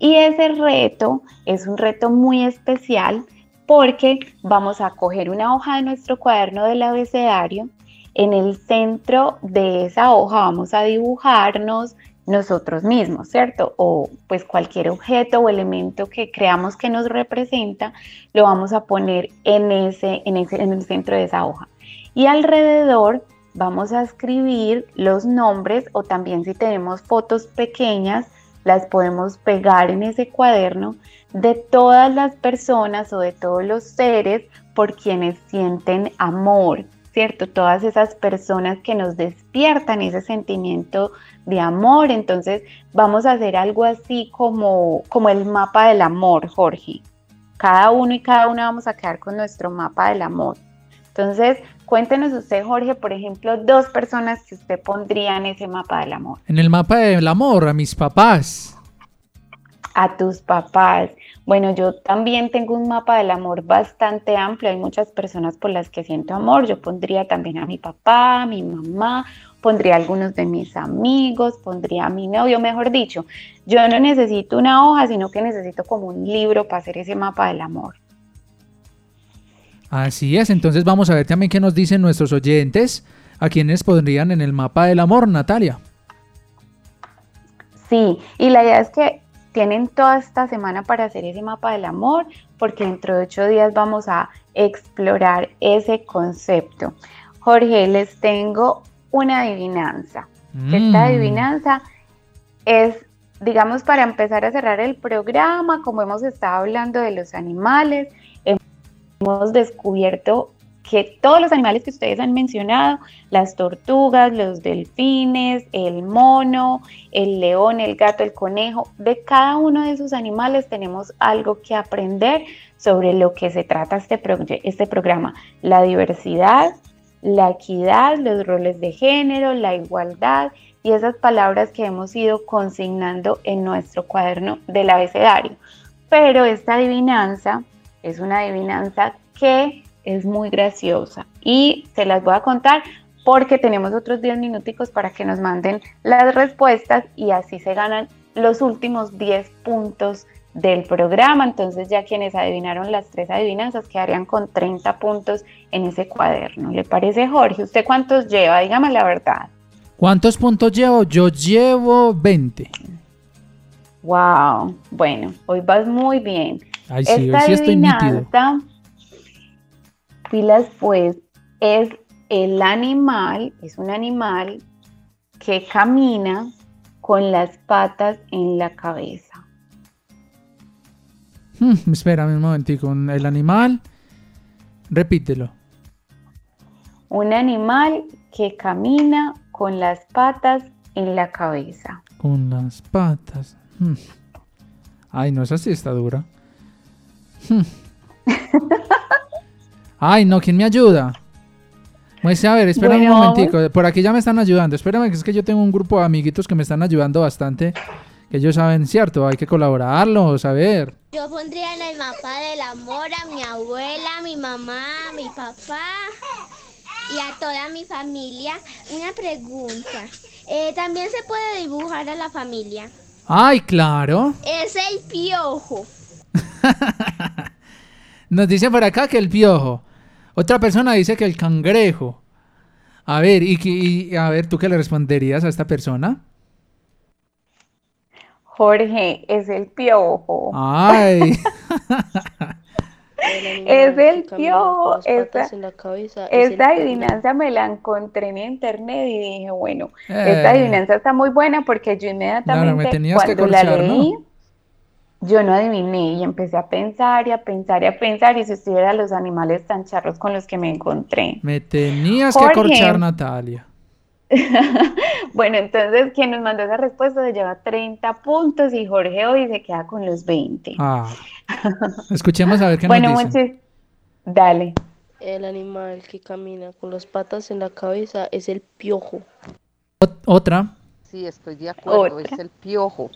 S5: Y ese reto es un reto muy especial porque vamos a coger una hoja de nuestro cuaderno del abecedario. En el centro de esa hoja vamos a dibujarnos nosotros mismos, ¿cierto? O pues cualquier objeto o elemento que creamos que nos representa, lo vamos a poner en, ese, en, ese, en el centro de esa hoja. Y alrededor vamos a escribir los nombres o también si tenemos fotos pequeñas, las podemos pegar en ese cuaderno de todas las personas o de todos los seres por quienes sienten amor, ¿cierto? Todas esas personas que nos despiertan ese sentimiento de amor. Entonces vamos a hacer algo así como, como el mapa del amor, Jorge. Cada uno y cada una vamos a quedar con nuestro mapa del amor. Entonces, cuéntenos usted, Jorge, por ejemplo, dos personas que usted pondría en ese mapa del amor.
S4: En el mapa del amor, a mis papás.
S5: A tus papás. Bueno, yo también tengo un mapa del amor bastante amplio. Hay muchas personas por las que siento amor. Yo pondría también a mi papá, a mi mamá, pondría a algunos de mis amigos, pondría a mi novio, mejor dicho. Yo no necesito una hoja, sino que necesito como un libro para hacer ese mapa del amor.
S4: Así es, entonces vamos a ver también qué nos dicen nuestros oyentes, a quienes pondrían en el mapa del amor, Natalia.
S5: Sí, y la idea es que tienen toda esta semana para hacer ese mapa del amor, porque dentro de ocho días vamos a explorar ese concepto. Jorge, les tengo una adivinanza. Esta
S4: Mm.
S5: adivinanza es, digamos, para empezar a cerrar el programa, como hemos estado hablando de los animales, hemos descubierto que todos los animales que ustedes han mencionado, las tortugas, los delfines, el mono, el león, el gato, el conejo, de cada uno de esos animales tenemos algo que aprender sobre lo que se trata este, proye- este programa, la diversidad, la equidad, los roles de género, la igualdad y esas palabras que hemos ido consignando en nuestro cuaderno del abecedario. Pero esta adivinanza es una adivinanza que es muy graciosa y se las voy a contar porque tenemos otros 10 minuticos para que nos manden las respuestas y así se ganan los últimos 10 puntos del programa. Entonces ya quienes adivinaron las tres adivinanzas quedarían con 30 puntos en ese cuaderno. ¿Le parece Jorge? ¿Usted cuántos lleva? Dígame la verdad.
S4: ¿Cuántos puntos llevo? Yo llevo 20.
S5: Wow, bueno, hoy vas muy bien.
S4: Ay, sí, hoy sí estoy nítido.
S5: Pilas pues, es el animal, es un animal que camina con las patas en la cabeza.
S4: Hmm, espérame un momentico. El animal, repítelo.
S5: Un animal que camina con las patas en la cabeza.
S4: Con las patas. Hmm. Ay, no, esa sí está dura. Hmm. <laughs> Ay, no, ¿quién me ayuda? Pues a ver, espera
S5: Bueno,
S4: un momentico. Por aquí ya me están ayudando. Espérame, que es que yo tengo un grupo de amiguitos que me están ayudando bastante. Que ellos saben, cierto, hay que colaborarlos, a ver.
S6: Yo pondría en el mapa del amor a mi abuela, a mi mamá, a mi papá y a toda mi familia. Una pregunta. Eh, También se puede dibujar a la familia.
S4: Ay, claro.
S6: Es el piojo. <laughs>
S4: Nos dicen por acá que el piojo. Otra persona dice que el cangrejo. A ver, y, que- y- a ver, ¿tú qué le responderías a esta persona?
S5: Jorge, es el piojo.
S4: Ay. <laughs>
S5: Es el piojo. Esta,
S14: la
S5: esta adivinanza me la encontré en internet y dije, bueno,
S4: Eh.
S5: esta adivinanza está muy buena porque yo inmediatamente
S4: me tenías que
S5: cuando la
S4: corchar, ¿no?
S5: Yo no adiviné y empecé a pensar y a pensar y a pensar y si estuviera los animales tan charros con los que me encontré.
S4: Me tenías que
S5: Jorge.
S4: corchar, Natalia. <laughs>
S5: Bueno, entonces quien nos mandó esa respuesta se lleva 30 puntos y Jorge hoy se queda con los 20.
S4: Ah. <laughs> Escuchemos a ver qué
S5: Bueno,
S4: nos dicen.
S5: muchis- dale.
S14: El animal que camina con las patas en la cabeza es el piojo.
S4: Ot- Otra.
S16: Sí, estoy de acuerdo,
S5: Otra.
S16: es el piojo.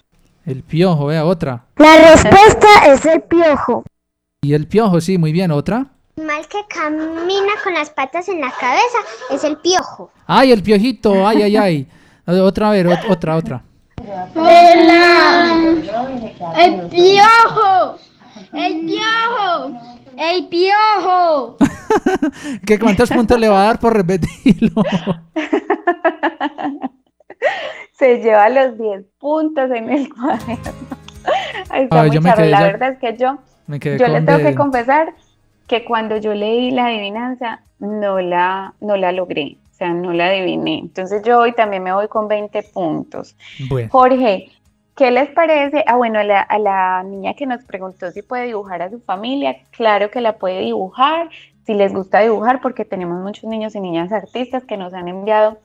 S4: El piojo, vea, otra.
S7: La respuesta es el piojo.
S4: Y el piojo, sí, muy bien, otra.
S7: El animal que camina con las patas en la cabeza es el piojo.
S4: Ay, el piojito, ay, ay, ay. <laughs> Otra, a ver, ot- otra, otra.
S6: El piojo. El piojo. El piojo. <laughs>
S4: ¿Qué, ¿Cuántos puntos le va a dar por repetirlo? <laughs>
S5: Se lleva los 10 puntos en el <laughs> cuaderno. Ay, Está
S4: Ay,
S5: muy
S4: quedé
S5: La
S4: ya-
S5: verdad es que yo, yo le tengo que confesar que cuando yo leí la adivinanza no la, no la logré, o sea, no la adiviné. Entonces yo hoy también me voy con 20 puntos.
S4: Bueno.
S5: Jorge, ¿qué les parece? Ah, bueno, a la, a la niña que nos preguntó si puede dibujar a su familia, claro que la puede dibujar, si les gusta dibujar, porque tenemos muchos niños y niñas artistas que nos han enviado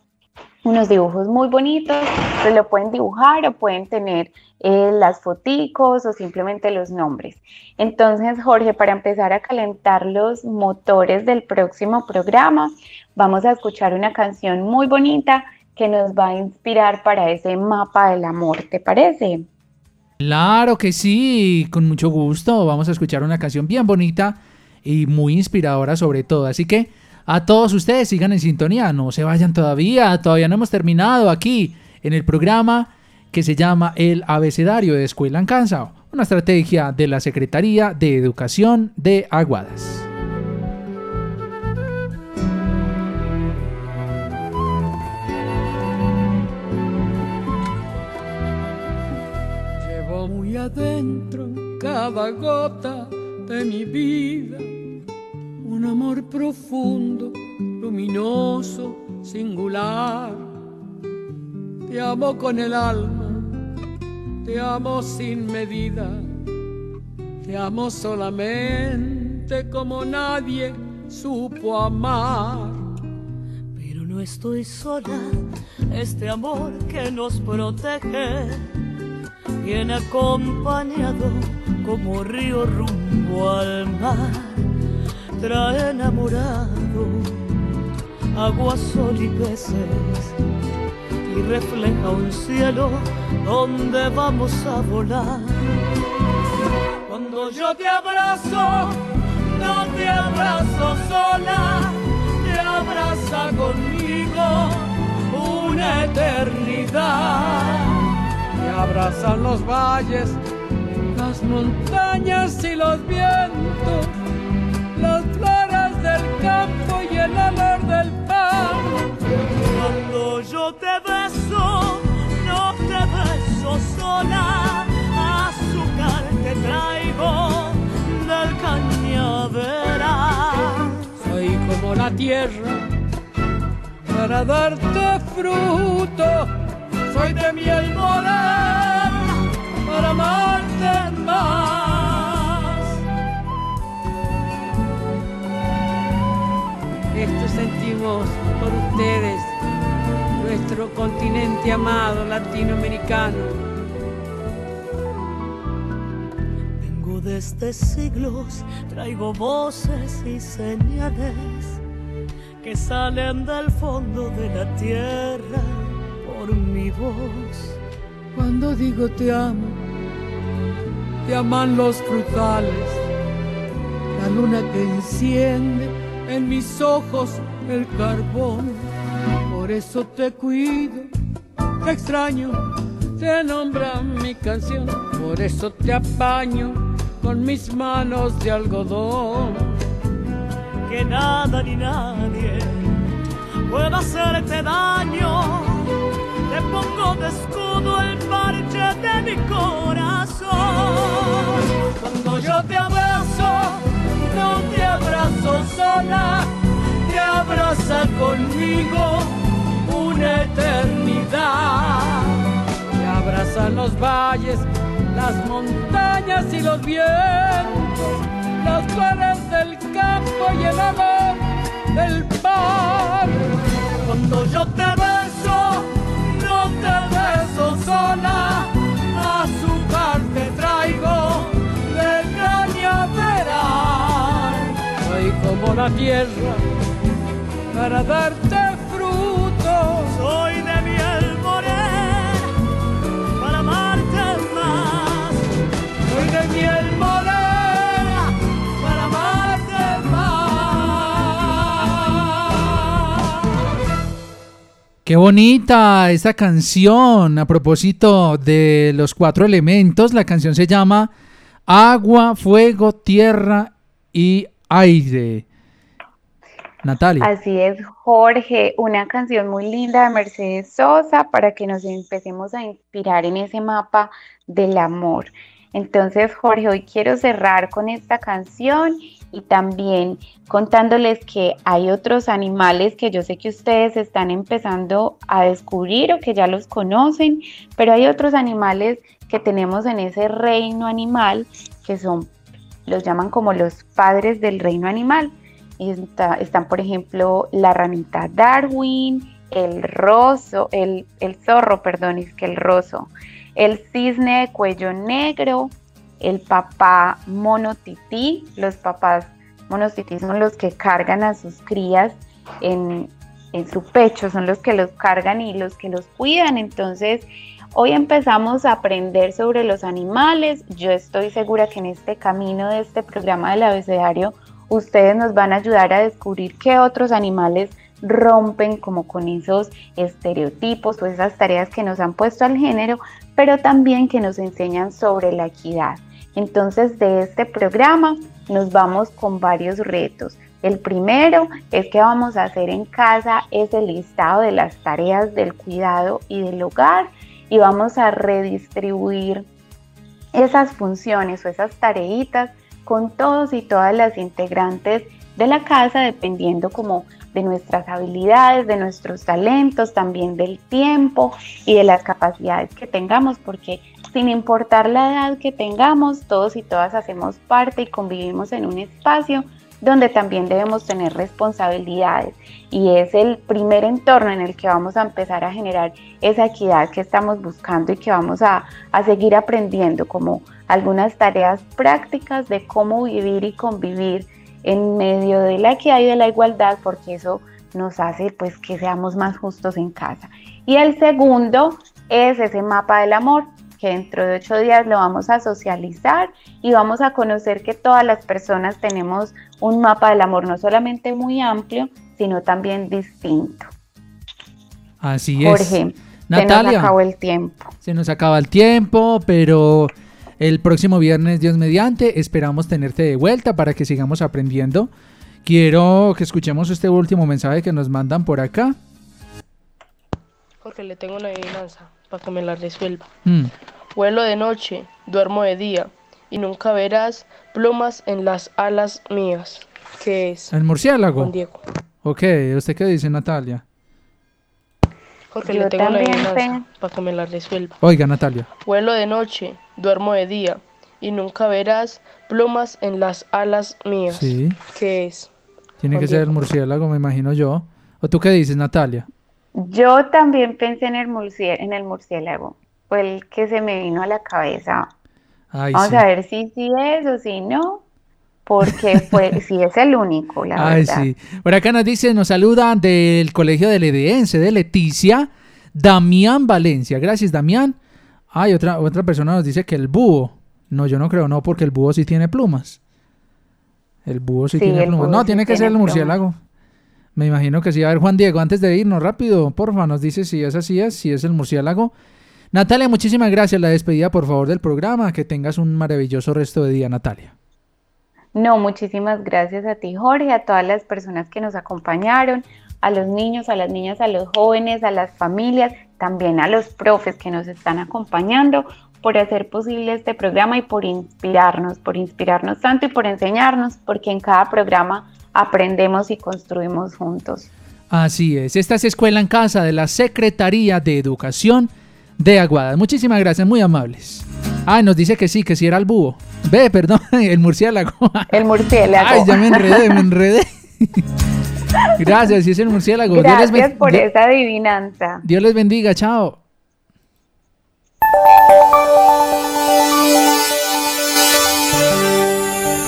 S5: unos dibujos muy bonitos, pues lo pueden dibujar o pueden tener eh, las foticos o simplemente los nombres. Entonces, Jorge, para empezar a calentar los motores del próximo programa, vamos a escuchar una canción muy bonita que nos va a inspirar para ese mapa del amor, ¿te parece?
S4: Claro que sí, con mucho gusto. Vamos a escuchar una canción bien bonita y muy inspiradora sobre todo. Así que a todos ustedes sigan en sintonía, no se vayan todavía, todavía no hemos terminado aquí en el programa que se llama El Abecedario de Escuela en Casa, una estrategia de la Secretaría de Educación de Aguadas.
S17: Llevo muy adentro en cada gota de mi vida un amor profundo, luminoso, singular. Te amo con el alma, te amo sin medida, te amo solamente como nadie supo amar.
S18: Pero no estoy sola, este amor que nos protege viene acompañado como río rumbo al mar, trae enamorado agua, sol y peces y refleja un cielo donde vamos a volar.
S17: Cuando yo te abrazo, no te abrazo sola, te abraza conmigo una eternidad. Te abrazan los valles, las montañas y los vientos, el olor del pan.
S18: Cuando yo te beso, no te beso sola, azúcar te traigo del cañaveral.
S17: Soy como la tierra para darte fruto, soy de miel morena para amarte más. Esto sentimos por ustedes, nuestro continente amado latinoamericano.
S18: Vengo desde siglos, traigo voces y señales que salen del fondo de la tierra por mi voz.
S17: Cuando digo te amo, te aman los frutales, la luna que enciende en mis ojos el carbón. Por eso te cuido, te extraño, te nombra mi canción. Por eso te apaño con mis manos de algodón.
S18: Que nada ni nadie pueda hacerte daño. Te pongo de escudo el parche de mi corazón.
S17: Cuando yo te te sola, te abraza conmigo una eternidad. Te abrazan los valles, las montañas y los vientos, las flores del campo y el amor del mar.
S18: Cuando yo te beso,
S17: no te beso sola, azúcar te traigo como la tierra para darte fruto.
S18: Soy de miel morena para amarte más.
S17: Soy de miel morena para amarte más.
S4: Qué bonita esta canción. A propósito de los cuatro elementos, la canción se llama Agua, Fuego, Tierra y Aire. Natalia.
S5: Así es, Jorge, una canción muy linda de Mercedes Sosa para que nos empecemos a inspirar en ese mapa del amor. Entonces, Jorge, hoy quiero cerrar con esta canción y también contándoles que hay otros animales que yo sé que ustedes están empezando a descubrir o que ya los conocen, pero hay otros animales que tenemos en ese reino animal que son, los llaman como los padres del reino animal. Está- están, por ejemplo, la ranita Darwin, el roso, el, el zorro, perdón, es que el roso, el cisne de cuello negro, el papá monotití. Los papás monotití son los que cargan a sus crías en, en su pecho, son los que los cargan y los que los cuidan. Entonces, Hoy empezamos a aprender sobre los animales. Yo estoy segura que en este camino de este programa del abecedario ustedes nos van a ayudar a descubrir qué otros animales rompen como con esos estereotipos o esas tareas que nos han puesto al género, pero también que nos enseñan sobre la equidad. Entonces de este programa nos vamos con varios retos. El primero es que vamos a hacer en casa es el listado de las tareas del cuidado y del hogar y vamos a redistribuir esas funciones o esas tareitas con todos y todas las integrantes de la casa dependiendo como de nuestras habilidades, de nuestros talentos, también del tiempo y de las capacidades que tengamos, porque sin importar la edad que tengamos, todos y todas hacemos parte y convivimos en un espacio donde también debemos tener responsabilidades y es el primer entorno en el que vamos a empezar a generar esa equidad que estamos buscando y que vamos a, a seguir aprendiendo como algunas tareas prácticas de cómo vivir y convivir en medio de la equidad y de la igualdad porque eso nos hace pues que seamos más justos en casa. Y el segundo es ese mapa del amor que dentro de ocho días lo vamos a socializar y vamos a conocer que todas las personas tenemos un mapa del amor no solamente muy amplio, sino también distinto.
S4: Así
S5: Jorge,
S4: es.
S5: se nos
S4: Natalia,
S5: acabó el tiempo.
S4: se nos acaba el tiempo, pero el próximo viernes, Dios mediante, esperamos tenerte de vuelta para que sigamos aprendiendo. Quiero que escuchemos este último mensaje que nos mandan por acá.
S19: Jorge, le tengo una adivinanza para que me la resuelva.
S4: Mm,
S19: Vuelo de noche, duermo de día, y nunca verás plumas en las alas mías. ¿Qué es?
S4: ¿El murciélago?
S19: Juan Diego.
S4: Ok, ¿usted qué dice, Natalia?
S5: Yo
S19: le tengo adivinanza para que me la resuelva.
S4: Oiga, Natalia.
S19: Vuelo de noche, duermo de día, y nunca verás plumas en las alas mías.
S4: Sí.
S19: ¿Qué es?
S4: Tiene que ser el murciélago, me imagino yo. ¿O tú qué dices, Natalia?
S5: Yo también pensé en el, murcie- en el murciélago, fue el que se me vino a la cabeza.
S4: Ay,
S5: Vamos
S4: sí.
S5: a ver si sí es o si no, porque fue, <laughs> si es el único, la
S4: Ay,
S5: verdad.
S4: sí. Por acá nos dice, nos saluda del colegio del Edense, de Leticia, Damián Valencia. Gracias, Damián. Ay, otra, otra persona nos dice que el búho. No, yo no creo, no, porque el búho sí tiene plumas. El búho sí,
S5: Sí,
S4: tiene plumas. No,
S5: sí
S4: tiene que
S5: tiene
S4: ser el
S5: plumas.
S4: murciélago. Me imagino que sí. A ver, Juan Diego, antes de irnos rápido, porfa, nos dice si es así, es, si es el murciélago. Natalia, muchísimas gracias. La despedida, por favor, del programa. Que tengas un maravilloso resto de día, Natalia.
S5: No, muchísimas gracias a ti, Jorge, a todas las personas que nos acompañaron, a los niños, a las niñas, a los jóvenes, a las familias, también a los profes que nos están acompañando por hacer posible este programa y por inspirarnos, por inspirarnos tanto y por enseñarnos, porque en cada programa aprendemos y construimos juntos.
S4: Así es, esta es Escuela en Casa de la Secretaría de Educación de Aguadas. Muchísimas gracias, muy amables. Ah, nos dice que sí, que sí era el búho. Ve, perdón, <laughs> el murciélago.
S5: El murciélago.
S4: Ay, ya me enredé, me enredé. <laughs> Gracias, sí es el murciélago. Dios les
S5: Gracias por
S4: Dios-
S5: esa adivinanza.
S4: Dios les bendiga, chao.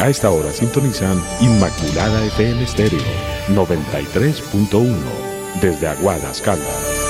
S20: A esta hora sintonizan Inmaculada FM Estéreo 93.1 desde Aguadas, Caldas.